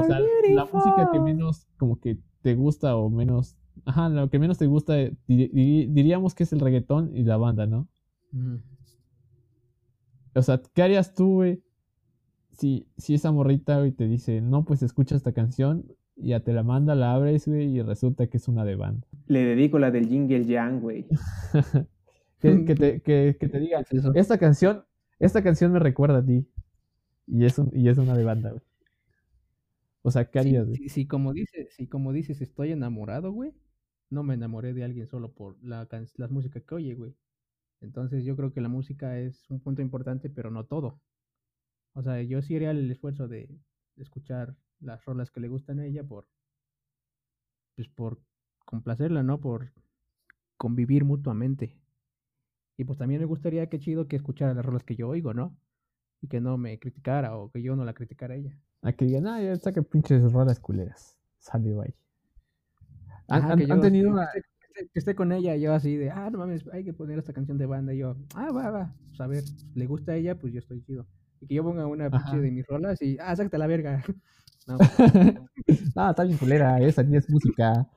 o sea, la música que menos como que te gusta o menos, ajá, lo que menos te gusta, eh, di- di- diríamos que es el reggaetón y la banda, ¿no? O sea, ¿qué harías tú, güey? Si, si esa morrita, güey, te dice, no, pues escucha esta canción, ya te la manda, la abres, güey, y resulta que es una de banda. Le dedico la del Jingle Yang, güey. Que, que te, que, que te diga, ¿Qué es eso? esta canción, esta canción me recuerda a ti. Y es, un- y es una de banda, güey. O sea, ¿qué Si, harías, güey? si- si como dices, si como dices estoy enamorado, güey, no me enamoré de alguien solo por la, can- la música que oye, güey. Entonces yo creo que la música es un punto importante, pero no todo. O sea, yo sí haría el esfuerzo de escuchar las rolas que le gustan a ella por, pues por complacerla, ¿no? Por convivir mutuamente. Y pues también me gustaría que chido que escuchara las rolas que yo oigo, ¿no? Y que no me criticara o que yo no la criticara a ella. A que digan, ah, ya saca pinches rolas culeras. Sale, bye. ¿Han, Ajá, han- que yo han tenido una... que esté- que esté con ella yo así de, ah, no mames, hay que poner esta canción de banda. Y yo, ah, va, va. Pues a ver, le gusta a ella, pues yo estoy chido. Y que yo ponga una pinche de mis rolas y, ah, sácate la verga. No, ah, está bien culera, esa ni es música.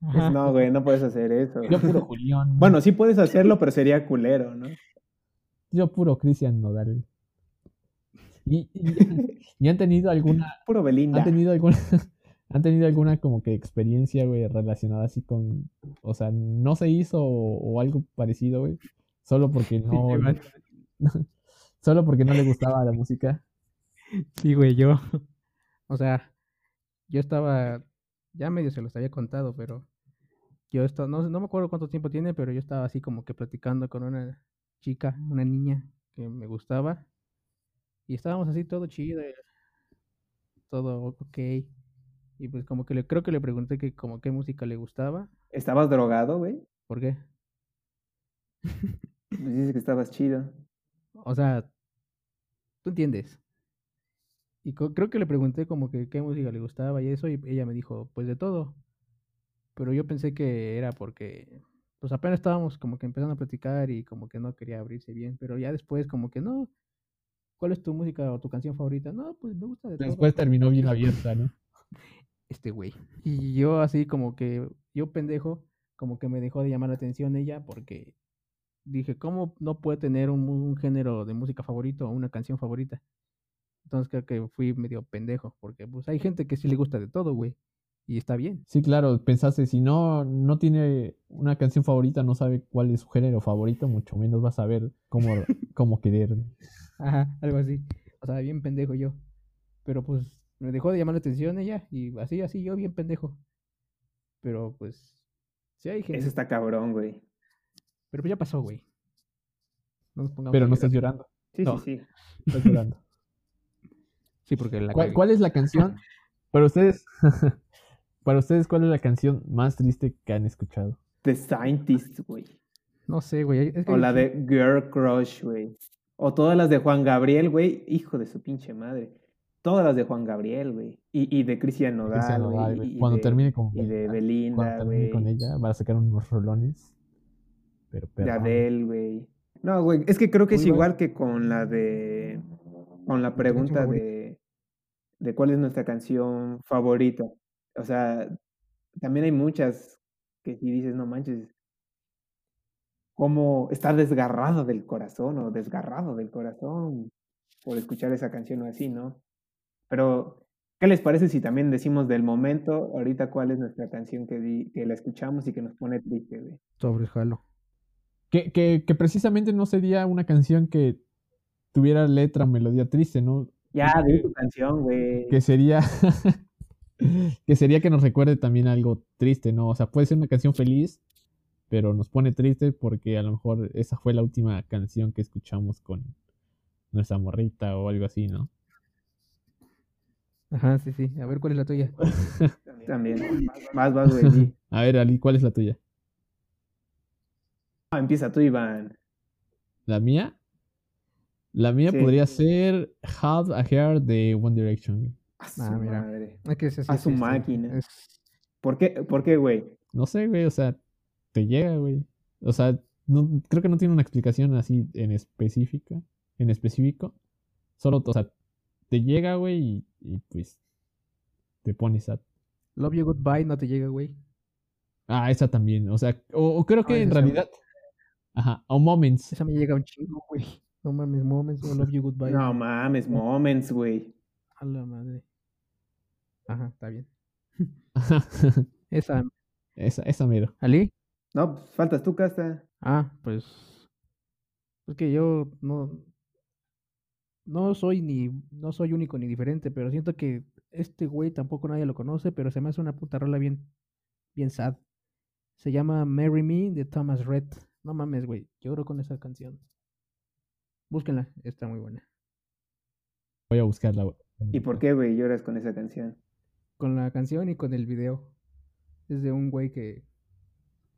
ajá. No, güey, no puedes hacer eso. Yo puro Julián. Bueno, sí puedes hacerlo, pero sería culero, ¿no? Yo puro Cristian Nodal. Y, y, y han tenido alguna... Puro Belinda. ¿Han tenido alguna... ¿Han tenido alguna como que experiencia, güey, relacionada así con... O sea, no se hizo o, o algo parecido, güey? Solo porque no... solo porque no le gustaba la música. Sí, güey, yo. O sea, yo estaba. Ya medio se los había contado, pero. Yo estaba. No, sé- no me acuerdo cuánto tiempo tiene, pero yo estaba así como que platicando con una chica, una niña que me gustaba. Y estábamos así todo chido. Todo ok. Y pues como que le creo que le pregunté que como qué música le gustaba. ¿Estabas drogado, güey? ¿Por qué? Pues dices que estabas chido. O sea, tú entiendes. Y creo que le pregunté como que qué música le gustaba y eso, y ella me dijo, pues de todo. Pero yo pensé que era porque, pues apenas estábamos como que empezando a platicar y como que no quería abrirse bien, pero ya después como que no. ¿Cuál es tu música o tu canción favorita? No, pues me gusta de todo. Después terminó bien abierta, ¿no? Este güey. Y yo así como que, yo pendejo, como que me dejó de llamar la atención ella porque dije, ¿cómo no puede tener un, mu- un género de música favorito o una canción favorita? Entonces creo que fui medio pendejo, porque pues hay gente que sí le gusta de todo, güey. Y está bien. Sí, claro, pensaste, si no, no tiene una canción favorita, no sabe cuál es su género favorito, mucho menos va a saber cómo, cómo querer. Ajá, algo así. O sea, bien pendejo yo. Pero pues me dejó de llamar la atención ella y así, así yo bien pendejo. Pero pues sí hay gente. Eso está cabrón, güey. Pero pues ya pasó, güey. No nos pongamos Pero no estás llorando, Sí, No. sí, sí. estás llorando. Sí, porque la ¿Cuál, cuál es la canción? Para ustedes, para ustedes, ¿cuál es la canción más triste que han escuchado? The Scientist, güey. No sé, güey. Es que O la de Girl Crush, güey. O todas las de Juan Gabriel, güey. Hijo de su pinche madre. Todas las de Juan Gabriel, güey. Y, y de Cristian Nodal, güey, Cuando de- termine con Y de cuando Belinda, termine con güey. ella, va a sacar unos rolones. Pero, De. Adele, güey. No, güey. Es que creo que es bueno. igual que con la de. Con la pregunta de. De cuál es nuestra canción favorita. O sea, también hay muchas que si dices, no manches. Cómo está desgarrado del corazón o desgarrado del corazón por escuchar esa canción o así, ¿no? Pero, ¿qué les parece si también decimos del momento, ahorita cuál es nuestra canción que, di- que la escuchamos y que nos pone triste, güey? Sobre jalo. Que, que, que precisamente no sería una canción que tuviera letra o melodía triste, ¿no? Ya, di tu canción, güey. Que sería que sería que nos recuerde también algo triste, ¿no? O sea, puede ser una canción feliz, pero nos pone triste porque a lo mejor esa fue la última canción que escuchamos con nuestra morrita o algo así, ¿no? Ajá, sí, sí. A ver, ¿cuál es la tuya? También. Vas, vas, güey. A ver, Ali, ¿cuál es la tuya? Ah, empieza tú, Iván. ¿La mía? La mía Sí. podría ser Have a Hair de One Direction. güey. A su Ah, mira. madre. Es que ese sí A su máquina. es- ¿Por qué, ¿Por qué, güey? No sé, güey, o sea, te llega, güey. O sea, no, creo que no tiene una explicación así en específica, en específico. Solo, o sea, te llega, güey, y, y, pues te pones a... Love You Goodbye no te llega, güey. Ah, esa también, o sea, o, o creo que Ah, en esa sí. Ajá, o Moments. Esa me llega un chingo, güey. No mames, Moments o Love You Goodbye. No mames, Moments, güey. A la madre. Ajá, está bien. Ajá, Esa. esa, esa mero. ¿Ali? No, pues faltas tú, Casta. Ah, pues. Es que yo no. No soy ni. No soy único ni diferente, pero siento que este güey tampoco nadie lo conoce, pero se me hace una puta rola bien. Bien sad. Se llama Marry Me de Thomas Red. No mames, güey. Lloro con esa canción. Búsquenla, está muy buena. Voy a buscarla. güey. ¿Y por qué, güey, lloras con esa canción? Con la canción y con el video. Es de un güey que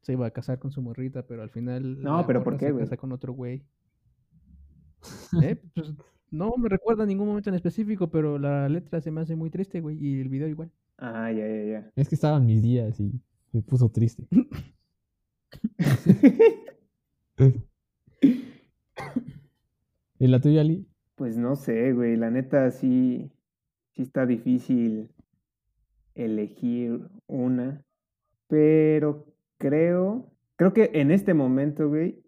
se iba a casar con su morrita, pero al final. No, pero ¿por qué, se güey? casa con otro güey. ¿Eh? Pues, no me recuerda ningún momento en específico, pero la letra se me hace muy triste, güey, y el video igual. Ah, ya, ya, ya. Es que estaban mis días y me puso triste. ¿Y la tuya, Ali? Pues no sé, güey, la neta sí, sí está difícil elegir una, pero creo, creo que en este momento, güey,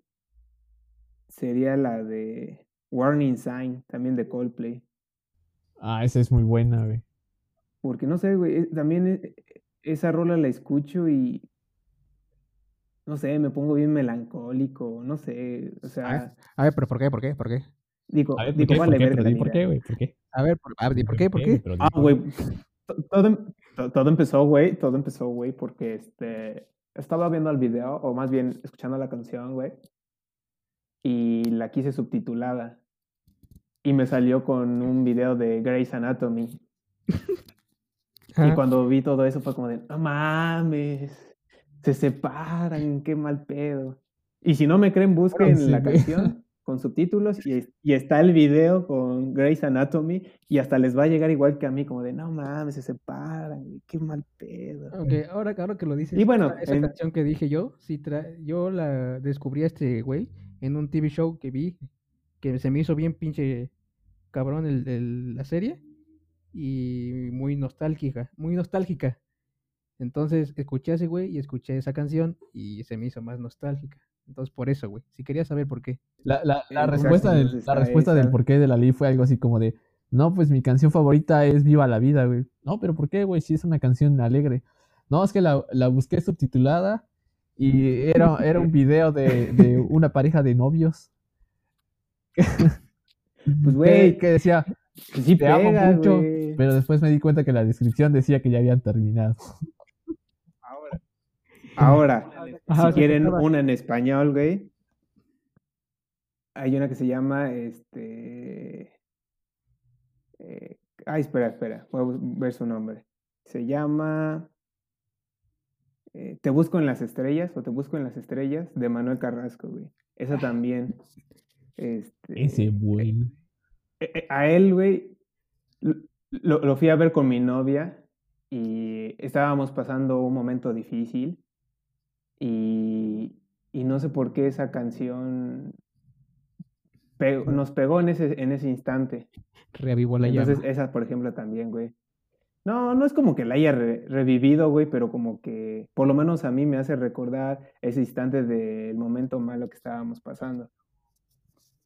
sería la de Warning Sign, también de Coldplay, Ah, esa es muy buena, güey. porque no sé, güey, eh, también eh, esa rola la escucho y, no sé, me pongo bien melancólico, no sé, o sea, A ver, pero ¿por qué? ¿Por qué? ¿Por qué? digo, A ver, ¿por digo, qué? ¿Por vale qué? verga, ¿Por qué, güey? ¿Por qué? A ver, por, a ver, ¿por qué? ¿Por qué? Ah, güey. Todo, em- to- todo empezó, güey. Todo empezó, güey, porque este. Estaba viendo el video, o más bien escuchando la canción, güey. Y la quise subtitulada. Y me salió con un video de Grey's Anatomy. Y Ajá. cuando vi todo eso fue como de, no mames. Se separan, qué mal pedo. Y si no me creen, busquen sí, la güey. canción con subtítulos y, y está el video con Grey's Anatomy y hasta les va a llegar igual que a mí, como de, no mames, se separan, qué mal pedo. Ok, ahora, ahora que lo dices, Y bueno, esa, en- canción que dije yo, sí tra- yo la descubrí a este güey en un TV show que vi, que se me hizo bien pinche cabrón el, el- la serie y muy nostálgica, muy nostálgica. Entonces escuché a ese güey y escuché esa canción y se me hizo más nostálgica. Entonces por eso, güey, si quería saber por qué. La, la, la Exacto, respuesta, del, la respuesta del esa. porqué de la ley fue algo así como de, no, pues mi canción favorita es Viva la Vida, güey. No, pero ¿por qué, güey? Si es una canción alegre. No, es que la, la busqué subtitulada y era, era un video de, de una pareja de novios. Pues, güey, que decía, sí te amo mucho, pero después me di cuenta que la descripción decía que ya habían terminado. Ahora, Ajá, si quieren una en español, güey, hay una que se llama, este... eh, ay, espera, espera, voy a ver su nombre. Se llama... eh, Te busco en las estrellas o Te busco en las estrellas de Manuel Carrasco, güey. Esa también. Este, Ese güey. eh, eh, a él, güey, lo, lo fui a ver con mi novia y estábamos pasando un momento difícil y, y no sé por qué esa canción nos pegó en ese, en ese instante. Reavivó la Entonces llama. esa, por ejemplo, también, güey. No, no es como que la haya re- revivido, güey, pero como que por lo menos a mí me hace recordar ese instante del momento malo que estábamos pasando.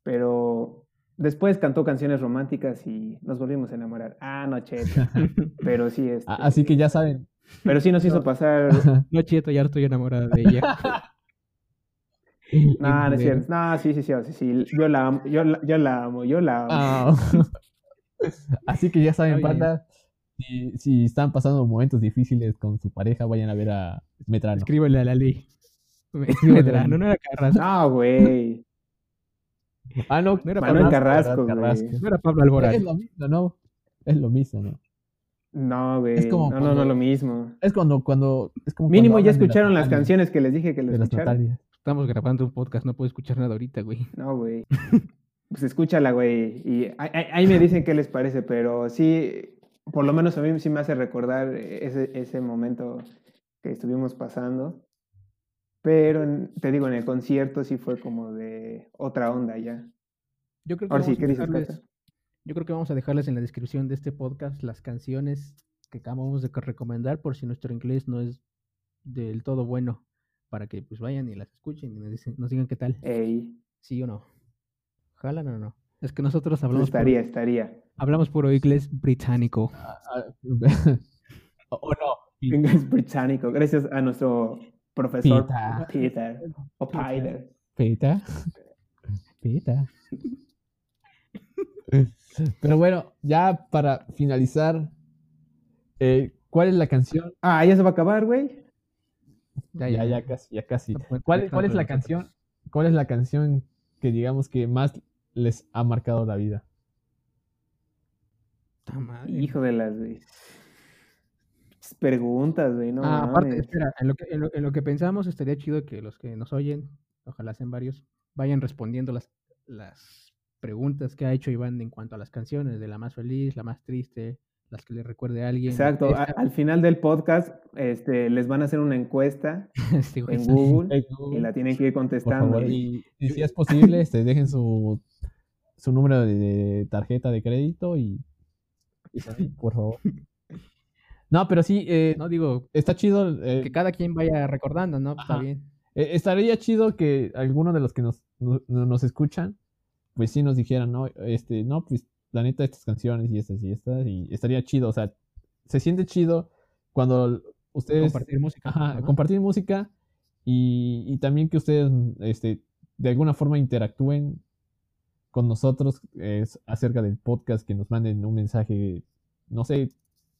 Pero después cantó canciones románticas y nos volvimos a enamorar. Ah, no, cheto. Pero sí, este, A- Así que ya saben. Pero sí nos hizo pasar. No, Cheto, ya estoy enamorada de ella. No, no es de- cierto. No, sí, sí, sí, sí, sí. Yo la amo, yo la, yo la amo, yo la amo. Ah. Así que ya saben, panda, si, si están pasando momentos difíciles con su pareja, vayan a ver a Metrano. Escríbele a la ley. Medrano, no era Carrasco. No, güey. Ah, no, No era Manuel Pablo Carrasco, güey. No era Pablo Alborán. Es lo mismo, ¿no? Es lo mismo, ¿no? No, güey. Es como no, no, no, lo mismo. Es cuando, cuando, es como Mínimo cuando ya escucharon las canciones que les dije que escucharan. Natalias. Estamos grabando un podcast, no puedo escuchar nada ahorita, güey. No, güey. Pues escúchala, güey. Y ahí, me dicen qué les parece, pero sí, por lo menos a mí sí me hace recordar ese, ese momento que estuvimos pasando. Pero en- te digo, en el concierto sí fue como de otra onda ya. Yo creo que Ahora sí, ¿qué dices? Yo creo que vamos a dejarles en la descripción de este podcast las canciones que acabamos de co- recomendar por si nuestro inglés no es del todo bueno, para que pues vayan y las escuchen y nos, dicen- nos digan qué tal, Ey, sí o no. ¿Jalan o no? Es que nosotros hablamos, estaría, puro, estaría. hablamos puro inglés británico. Ah, o o no. Inglés británico, gracias a nuestro profesor Peter. Peter o Peter. Peta. Peta. Pero bueno, ya para finalizar, eh, ¿cuál es la canción? Ah, ya se va a acabar, güey. Ya, Ya, ya, casi, ya casi. ¿Cuál, cuál es la canción? ¿Cuál es la canción que digamos que más les ha marcado la vida? Hijo de las, güey. Preguntas, güey, no ah, aparte, espera, en lo, que, en, lo, en lo que pensamos estaría chido que los que nos oyen, ojalá sean varios, vayan respondiendo las, las preguntas que ha hecho Iván en cuanto a las canciones, de la más feliz, la más triste, las que le recuerde a alguien. Exacto, Esta- al final del podcast este, les van a hacer una encuesta en. Google y la tienen que ir contestando. favor. Y, y si es posible, este, dejen su, su número de, de tarjeta de crédito y, por favor. No, pero sí, eh, No digo está chido. eh, que cada quien vaya recordando, ¿no? Está bien. Eh, estaría chido que alguno de los que nos, no- nos escuchan, pues sí nos dijeran, no, este, no, pues la neta estas canciones y estas y estas, y estaría chido, o sea, se siente chido cuando ustedes Compartir música. ajá, compartir música y, y también que ustedes, este, de alguna forma interactúen con nosotros eh, acerca del podcast, que nos manden un mensaje, no sé,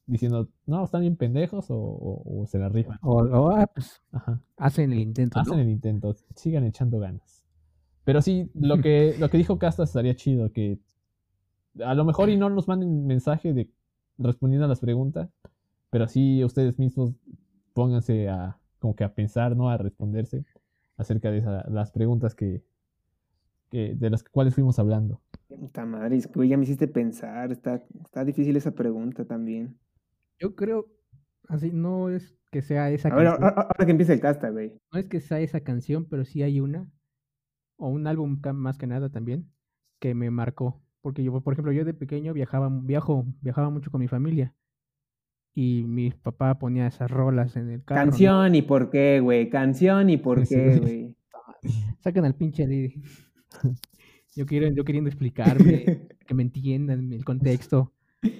diciendo, no, están bien pendejos o, o- o se la rifan. O, o, ah, pues Ajá hacen el intento, ¿no? hacen el intento, sigan echando ganas. Pero sí, lo que, lo que dijo Casta estaría chido, que a lo mejor y no nos manden mensaje de respondiendo a las preguntas, pero sí ustedes mismos pónganse a como que a pensar, ¿no? A responderse acerca de esa- las preguntas que, que de las cuales fuimos hablando. Puta madre, güey, ya me hiciste pensar, está, está difícil esa pregunta también. Yo creo, así, no es que sea esa A ver, canción, ahora, ahora que empiece el casta, güey. no es que sea esa canción, pero sí hay una, o un álbum más que nada también, que me marcó. Porque yo, por ejemplo, yo de pequeño viajaba, viajo, viajaba mucho con mi familia. Y mi papá ponía esas rolas en el carro. ¿no? Canción y por qué, güey. Canción y por Sí. qué, güey. Sacan al pinche Didi. Yo, quiero, yo queriendo explicarme, que me entiendan el contexto.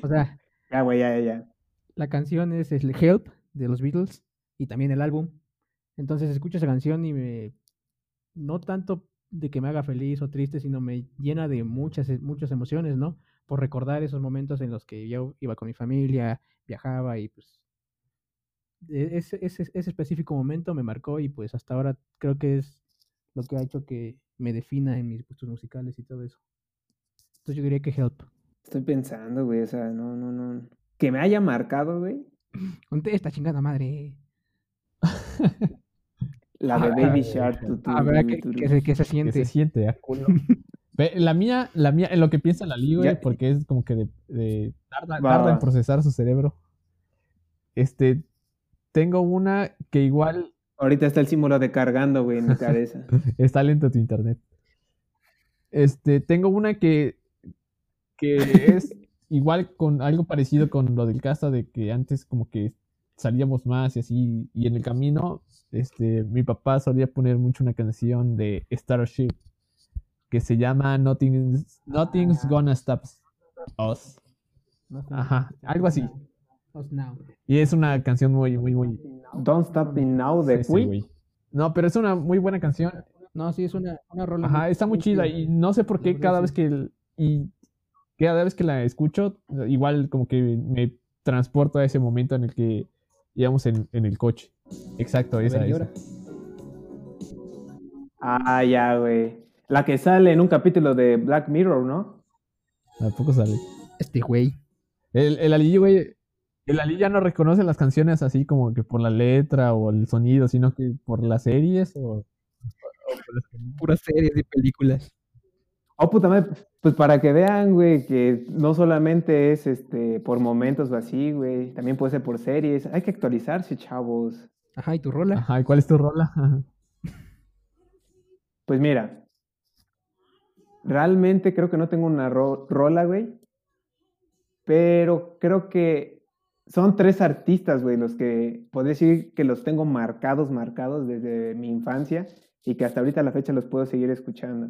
O sea, Ya, güey, ya, ya, ya. la canción es el Help de los Beatles y también el álbum. Entonces escucho esa canción y me no tanto de que me haga feliz o triste, sino me llena de muchas e- muchas emociones, ¿no? Por recordar esos momentos en los que yo iba con mi familia, viajaba y pues e- ese, ese, ese específico momento me marcó y pues hasta ahora creo que es lo que ha hecho que me defina en mis gustos musicales y todo eso. Entonces yo diría que Help. Estoy pensando, güey, o sea, no, no, no. Que me haya marcado, güey. Ponte esta chingada madre. La de Ah, Baby Shark. A ver, ¿qué, se, qué se Que siente? se siente a culo. Ve, La mía, la mía, en lo que piensa la Lee, güey, Ya. porque es como que de, de- tarda, Va, tarda en procesar su cerebro. Este, tengo una que igual Ahorita está el símbolo de cargando, güey, en mi cabeza. Está lento tu internet. Este, tengo una que, que es igual con algo parecido con lo del casta de que antes como que salíamos más y así, y en el camino, este, mi papá solía poner mucho una canción de Starship que se llama Nothing's, Nothing's Gonna Stop Us. Ajá, algo así. Us now. Y es una canción muy, muy, muy... Don't Stop Me Now de sí. No, pero es una muy buena canción. No, sí, es una, una rola. Ajá, está muy chida y no sé por qué cada vez que el- y cada vez que la escucho igual como que me transporto a ese momento en el que íbamos en, en el coche. Exacto, esa, ver, ¿y esa. Ah, ya, güey. La que sale en un capítulo de Black Mirror, ¿no? Tampoco sale. Este güey. El, el Ali, güey, el Ali ya no reconoce las canciones así como que por la letra o el sonido, sino que por las series o... Puras series y películas. Oh, puta madre. Pues para que vean, güey, que no solamente es este por momentos o así, güey. También puede ser por series. Hay que actualizarse, chavos. Ajá, ¿y tu rola? Ajá, ¿y cuál es tu rola? Ajá. Pues mira. Realmente creo que no tengo una ro- rola, güey. Pero creo que son tres artistas, güey, los que podría decir que los tengo marcados, marcados desde mi infancia y que hasta ahorita a la fecha los puedo seguir escuchando.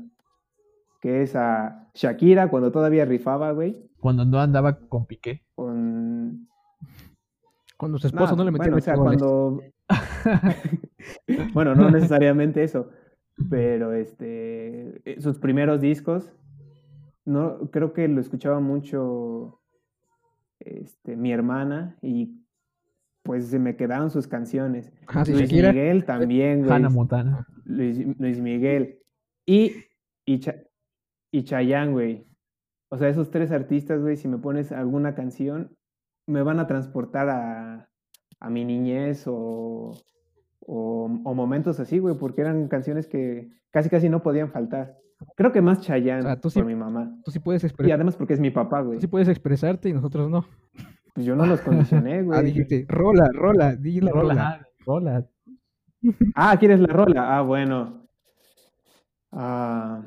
Que es a Shakira cuando todavía rifaba, güey. Cuando no andaba con Piqué. Con... Cuando su esposo no, le metió bueno, o sea, goles. cuando... bueno, no necesariamente eso, pero este, eh, sus primeros discos, no, creo que lo escuchaba mucho este, mi hermana y pues se me quedaron sus canciones. Sí, Luis Shakira. Miguel también, güey. Hannah Montana. Luis, Luis Miguel. Y, y, Cha- y Chayanne, güey. O sea, esos tres artistas, güey, si me pones alguna canción, me van a transportar a, a mi niñez o, o, o momentos así, güey, porque eran canciones que casi casi no podían faltar. Creo que más Chayanne O sea, tú sí- por mi mamá. Tú sí puedes Y expresar, además porque es mi papá, güey. tú sí puedes expresarte y nosotros no. Pues yo no los condicioné, güey. Ah, dijiste, rola, rola, di la rola. Rola, rola. Ah, ¿quieres la rola? Ah, bueno. Ah,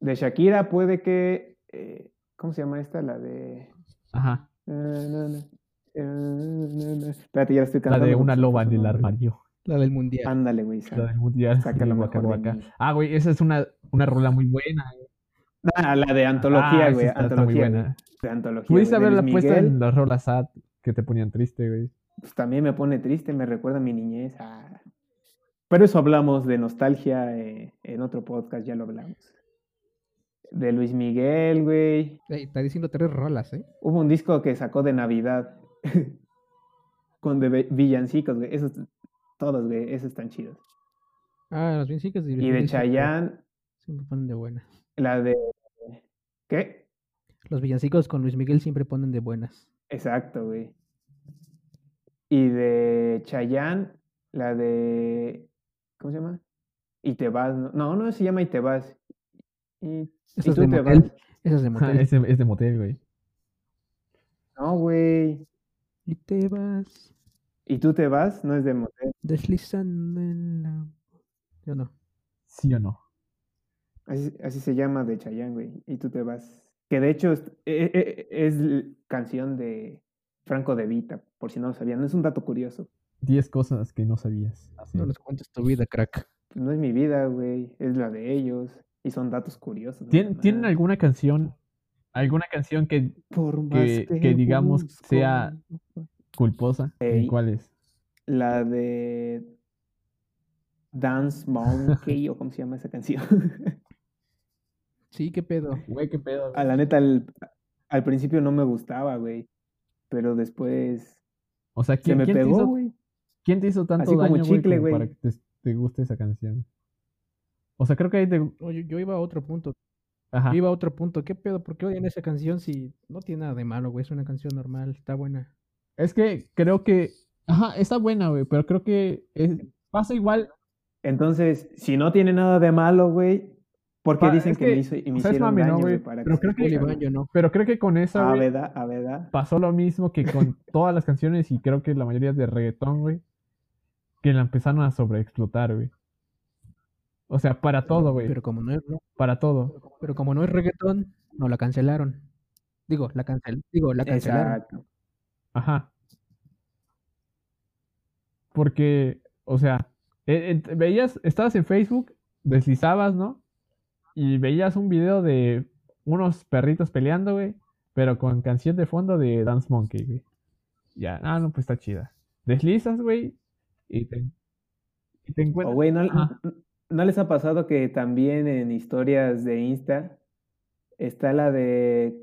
de Shakira puede que... eh, ¿Cómo se llama esta? La de... Ajá. Espérate, ya la estoy La cantando. de porque una loba en el armario. La del mundial. Ándale, güey. La del mundial. Saca de mejor de. Ah, güey, esa es una, una rola muy buena. güey. Ah, la de antología, Ah, güey. está, está muy antología, buena. De antología. Pudiste de haberla puesto en las rolas sad que te ponían triste, güey. pues, también me pone triste, me recuerda a mi niñez. ah. Pero eso hablamos de nostalgia eh, en otro podcast, ya lo hablamos. De Luis Miguel, güey. Ey, está diciendo tres rolas, ¿eh? Hubo un disco que sacó de Navidad con de vi- villancicos, güey. Esos, todos, güey, esos están chidos. Ah, los villancicos de Y de Chayanne, Siempre ponen de buenas. la de... ¿Qué? Los villancicos con Luis Miguel siempre ponen de buenas. Exacto, güey. Y de Chayanne, la de... ¿Cómo se llama? Y te vas, ¿no? No, no se llama Y te vas. Y, y es tú de te motel. vas. Esa es de Ah, motel. es, de, es de motel, güey. No, güey. Y te vas Y tú te vas, no es de motel. deslizando en la... Yo no. ¿Sí o no? Así, así se llama de Chayanne, güey. Y tú te vas. Que de hecho es, e- e- es canción de Franco De Vita, por si no lo sabían. Es un dato curioso. Diez cosas que no sabías. Así. No nos cuentes tu vida, crack. No es mi vida, güey. Es la de ellos. Y son datos curiosos. ¿Tien- nada ¿Tienen alguna canción, alguna canción que Por más que- que digamos busco. sea- culposa? ¿Y Ey. cuál es? La de Dance Monkey, o cómo se llama esa canción. Sí, qué pedo. Güey, qué pedo. A la neta, al, al principio no me gustaba, güey. Pero después O sea, se ¿quién, me quién te pegó, hizo, güey. quién te hizo tanto Así como güey, chicle, como güey. para que te, te guste esa canción? O sea, creo que ahí te... Oye, yo iba a otro punto. Ajá. Iba a otro punto. ¿Qué pedo? ¿Por qué odian esa canción si no tiene nada de malo, güey? Es una canción normal, está buena. Es que creo que... Ajá, está buena, güey, pero creo que es- pasa igual... Entonces, si no tiene nada de malo, güey, ¿por qué Pa- dicen es que, que, me, hizo, y me o sea, es hicieron mame, ¿no, daño, güey? güey? Para Pero que creo que- no. Pero creo que con esa, güey, a pasó lo mismo que con todas las canciones y creo que la mayoría de reggaetón, güey, que la empezaron a sobreexplotar, güey. O sea, para todo, güey, Pero como no es, no- para todo. pero como no es reggaetón, no la cancelaron. Digo, la cancel, digo, la cancelaron. Exacto. Ajá. Porque, o sea, eh, eh, veías, estabas en Facebook, deslizabas, ¿no? Y veías un video de unos perritos peleando, güey, pero con canción de fondo de Dance Monkey, güey. Ya, ah, no, pues está chida. Deslizas, güey, y te, y te O, encuentras. güey, ¿no, Ajá. ¿no les ha pasado que también en historias de Insta está la de...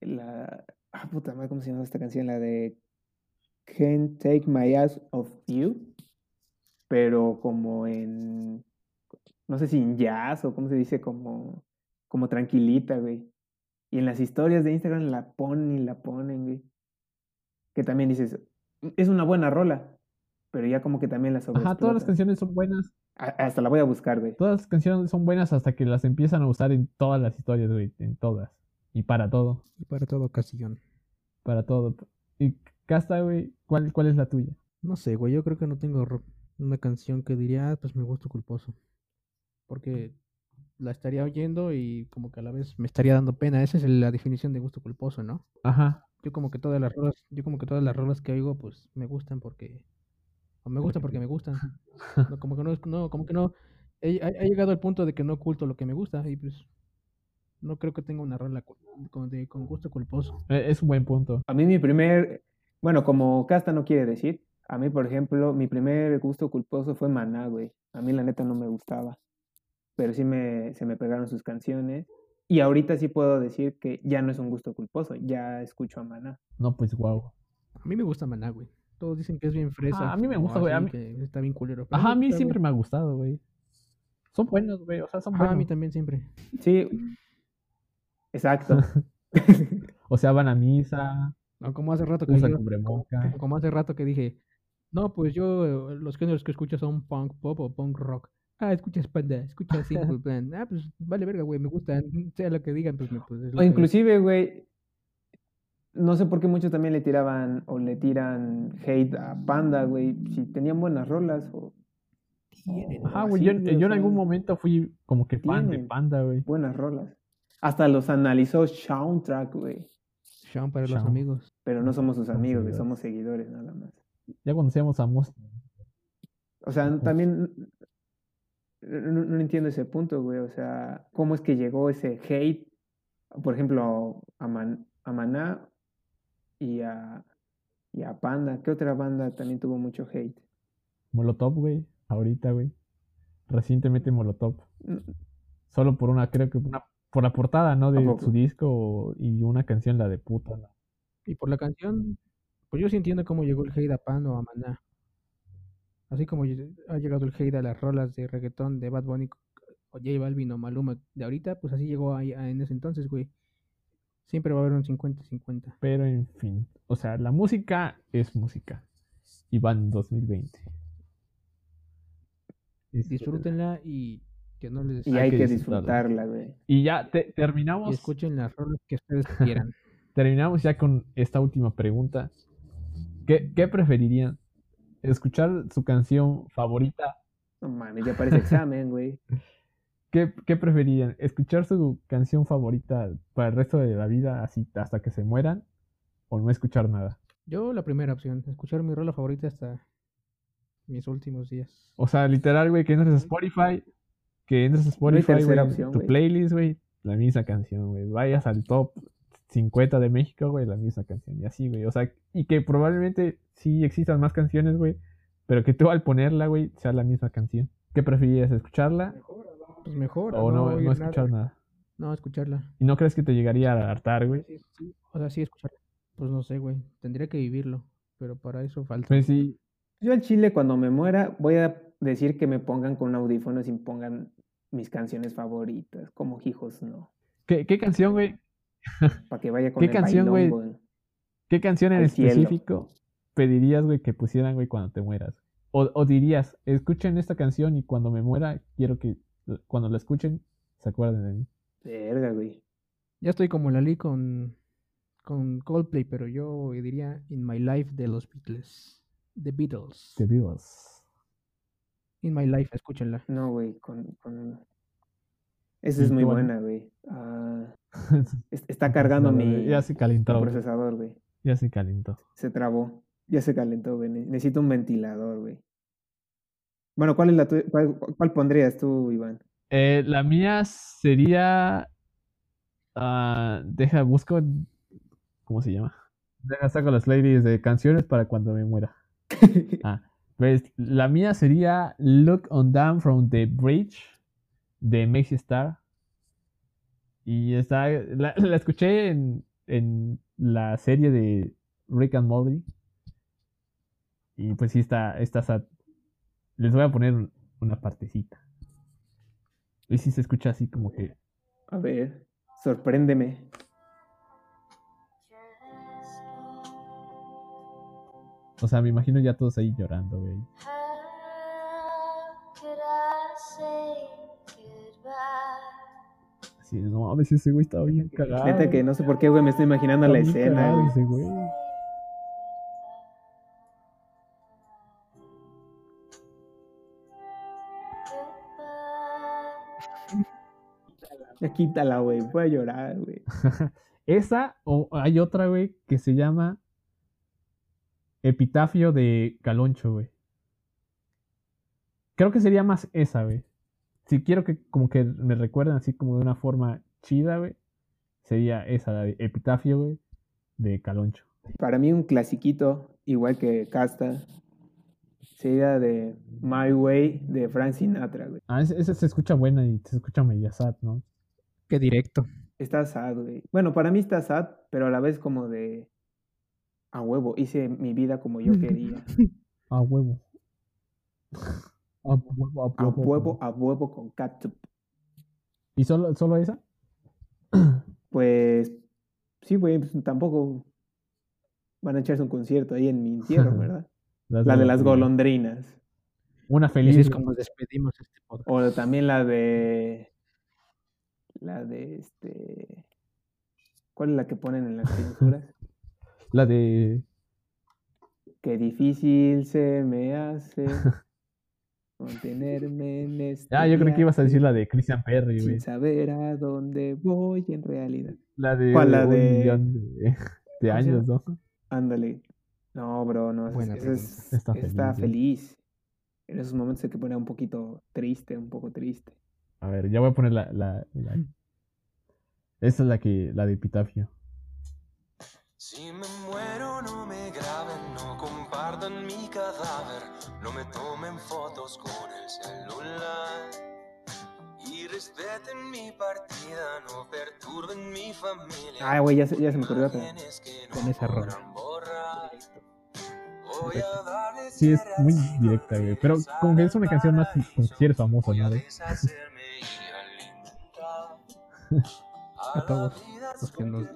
La... Ah, puta madre, ¿cómo se llama esta canción? La de Can't Take My Eyes Off You. Pero como en... No sé si en jazz o cómo se dice, como, como tranquilita, güey. Y en las historias de Instagram la ponen y la ponen, güey. Que también dices, es una buena rola, pero ya como que también la Ajá, todas las canciones son buenas. Hasta la voy a buscar, güey. Todas las canciones son buenas hasta que las empiezan a usar en todas las historias, güey, en todas. Y para todo. Y para toda ocasión. Para todo. Y Casta, güey, ¿cuál, ¿cuál es la tuya? No sé, güey, yo creo que no tengo una canción que diría, ah, pues me gusta culposo. Porque la estaría oyendo y como que a la vez me estaría dando pena. Esa es la definición de gusto culposo, ¿no? Ajá. Yo como que todas las rolas, yo como que todas las rolas que oigo, pues me gustan porque o me gustan porque me gustan. No, como que no, es- no, como que no he, ha- llegado al punto de que no oculto lo que me gusta y pues no creo que tenga una rola cu- con, de- con gusto culposo. Eh, Es un buen punto. A mí mi primer, bueno, como Casta no quiere decir, a mí, por ejemplo, mi primer gusto culposo fue Maná, güey. A mí la neta no me gustaba, pero sí me, se me pegaron sus canciones. Y ahorita sí puedo decir que ya no es un gusto culposo, ya escucho a Maná. No, pues guau. A mí me gusta Maná, güey. Todos dicen que es bien fresa. Ah, a mí me gusta, güey, a mí- está bien culero. pero Ajá, a mí siempre me ha gustado, güey. Son buenos, güey. O sea, son Ajá, a buenos. mí también siempre. Sí, exacto. O sea, van a misa. No, como hace rato que cubreboca. como hace rato que dije, no, pues yo los géneros que escucho son punk pop o punk rock. Ah, escuchas Panda, escuchas Simple Plan. Ah, pues vale verga, güey, me gusta, sea lo que digan, pues, me, pues es lo O inclusive, güey, no sé por qué muchos también le tiraban o le tiran hate a Panda, güey, si tenían buenas rolas o Tienen, Ajá, güey. Yo, güey, o yo en algún momento fui como que fan de. Panda, güey. buenas rolas. Hasta los analizó Soundtrack, güey. Sean para los amigos. Pero no somos sus amigos, güey, somos seguidores nada más. Ya cuando seamos famosos. O sea, también no, no entiendo ese punto, güey. O sea, ¿cómo es que llegó ese hate? Por ejemplo, a, Man- a Maná y a, y a Panda. ¿Qué otra banda también tuvo mucho hate? Molotov, güey. Ahorita, güey. Recientemente Molotov. Mm, Solo por una, creo que una, por la portada, ¿no? De su disco y una canción, la de puta, ¿no? Y por la canción, pues yo sí entiendo cómo llegó el hate a Panda o a Maná. Así como ha llegado el hate a las rolas de reggaetón de Bad Bunny o J Balvin o Maluma de ahorita, pues así llegó ahí- a- en ese entonces, güey. Siempre va a haber un 50-50. Pero en fin. O sea, la música es música. Y van en 2020. Disfrútenla y que no les... Y Hay hay, que disfrutarla. güey. Y ya te- Y terminamos. escuchen las rolas que ustedes quieran. Terminamos ya con esta última pregunta. ¿Qué, qué preferirían? ¿Escuchar su canción favorita? No mames, ya parece examen, güey. ¿Qué, qué preferirían? ¿Escuchar su canción favorita para el resto de la vida, así hasta que se mueran? ¿O no escuchar nada? Yo la primera opción, escuchar mi rola favorita hasta mis últimos días. O sea, literal, güey, que entres a Spotify, que entres a Spotify, güey, opción, tu playlist, güey, la misma canción, güey. Vayas al top 50 de México, güey, la misma canción. Y así, güey. O sea, y que probablemente sí existan más canciones, güey, pero que tú al ponerla, güey, sea la misma canción. ¿Qué preferirías, escucharla Pues mejor. o no, no nada. escuchar nada? No, escucharla. ¿Y no crees que te llegaría a hartar, güey? O sea, sí escucharla. Pues no sé, güey. Tendría que vivirlo. Pero para eso falta. Pues sí, Yo al chile, cuando me muera, voy a decir que me pongan con audífonos y pongan mis canciones favoritas. Como hijos, no. ¿Qué, qué canción, güey? Para que vaya con ¿Qué el canción, güey? ¿Qué canción en específico pedirías, güey, que pusieran, güey, cuando te mueras? O, o dirías, escuchen esta canción y cuando me muera, quiero que cuando la escuchen se acuerden de mí. Verga, güey. Ya estoy como Lali con, con Coldplay, pero yo diría In My Life de los Beatles. The Beatles. The Beatles. In My Life, escúchenla. No, güey, con, con... Esa es ¿Y muy buena, güey. Ah, es- está cargando mi, Ya se mi calentó. güey. procesador, güey. Ya se calentó. Se trabó. Ya se calentó, güey. Ne- Necesito un ventilador, güey. Bueno, ¿cuál es la? ¿Cuál, cuál pondrías tú, Iván? Eh, la mía sería. ah, deja, busco. ¿Cómo se llama? Deja, saco las ladies de canciones para cuando me muera. Ah, pues la mía sería Look on Down from the Bridge de Maxi Star. Y está, la, la escuché en, en la serie de Rick and Morty. Y pues sí está, está sad. Les voy a poner un- una partecita. Y si se escucha así como que. A ver, sorpréndeme. O sea, me imagino ya todos ahí llorando, güey. Así, no, a veces ese güey estaba bien cagado. Neta que no sé por qué, güey, me estoy imaginando la Está escena. cagado güey. ese güey. Ya quítala, güey. Voy a llorar, güey. Esa, o hay otra, güey, que se llama Epitafio de Caloncho, güey. Creo que sería más esa, güey. Si quiero que como que me recuerden así como de una forma chida, güey. Sería esa, la de Epitafio, güey, de Caloncho. Para mí un clasiquito, igual que Casta, sería de My Way de Frank Sinatra, güey. Ah, esa, se escucha buena y se escucha media sad, ¿no? Qué directo. Está sad, güey. Bueno, para mí está sad, pero a la vez como de... A huevo, hice mi vida como yo quería. A huevo. A huevo, a A huevo. huevo, a huevo con catsup. ¿Y solo, solo esa? Pues sí, güey, pues tampoco. van a echarse un concierto ahí en mi entierro, ¿verdad? La de las golondrinas. Una feliz. es como despedimos este podcast. O también la de. La de este. ¿Cuál es la que ponen en las pinturas? La de. Qué difícil se me hace mantenerme en este. Ah, yo creo que ibas a decir la de Christian Perry, güey. Sin saber a dónde voy en realidad. La de. ¿Cuál? La un de- millón de, se años, ¿no? Ándale. No, bro, no. Buena Esa es, Está está, feliz. En esos momentos hay que poner un poquito triste, un poco triste. A ver, ya voy a poner la. la, la- Esta es la que. La de Epitafio. Si me muero no me graben, no compartan mi cadáver, no me tomen fotos con el celular. Y respeten mi partida, no perturben mi familia. Ah, güey, ya, se- ya se me ocurrió no Con esa rola. podrán borrar. Voy a darles Sí, es muy directa, güey. Pero como que es una canción más si eres famoso, ¿no? A todos los que nos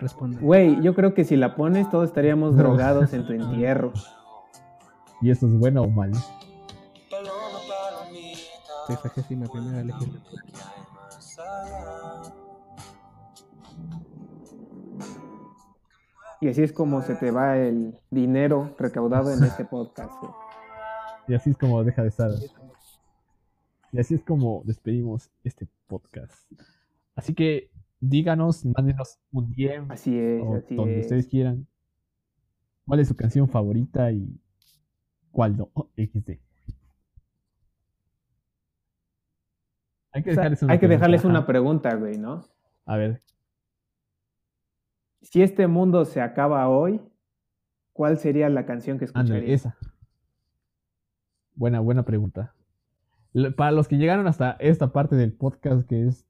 responden. Güey, yo creo que si la pones, todos estaríamos drogados en tu entierro. ¿Y eso es bueno o mal? Paloma, palomita, Sí, esa que sí me primera a elegir. ¿qué hay más allá? Y así es como se te va el dinero recaudado en este podcast. güey. Y así es como deja de estar. Y así es como despedimos este podcast. Así que díganos, mándenos un DM Así es, o así donde es. ustedes quieran. ¿Cuál es su canción favorita y cuál no? XD. Hay que O sea, dejarles una hay que pregunta, dejarles ajá. una pregunta, güey, ¿no? A ver, Si este mundo se acaba hoy, ¿cuál sería la canción que escucharías? esa. Buena, buena pregunta. Para los que llegaron hasta esta parte del podcast, que es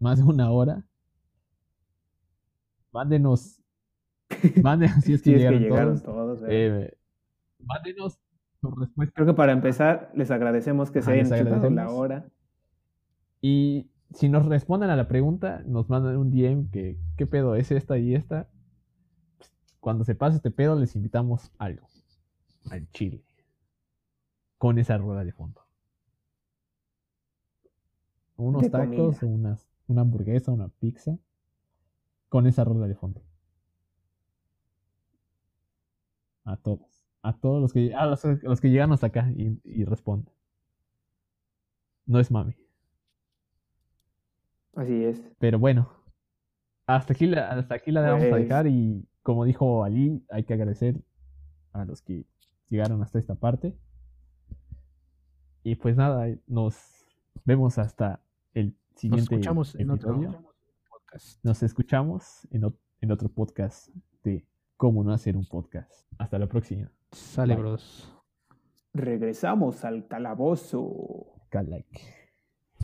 más de una hora, mándenos. Mándenos si es que Si es que llegaron, todos. todos. güey. eh, mándenos su respuesta. Creo que para empezar, les agradecemos que se hayan chutado la agradecemos. hora. Y si nos responden a la pregunta, nos mandan un DM que, ¿qué pedo es esta y esta? Cuando se pase este pedo, les invitamos algo. Al chile. Con esa rueda de fondo. Unos De tacos, comida. unas, una hamburguesa, una pizza. Con esa rueda de fondo. A todos. A todos los que, a los, los que llegan hasta acá y, y responden. No es mami. Así es. Pero bueno, hasta aquí la, hasta aquí la vamos a Pues- dejar y como dijo Ali, hay que agradecer a los que llegaron hasta esta parte. Y pues nada, nos vemos hasta el Nos escuchamos en otro podcast. Nos escuchamos en, ot- en otro podcast de cómo no hacer un podcast. Hasta la próxima. Sale, Bye. bros. Regresamos al calabozo. Like.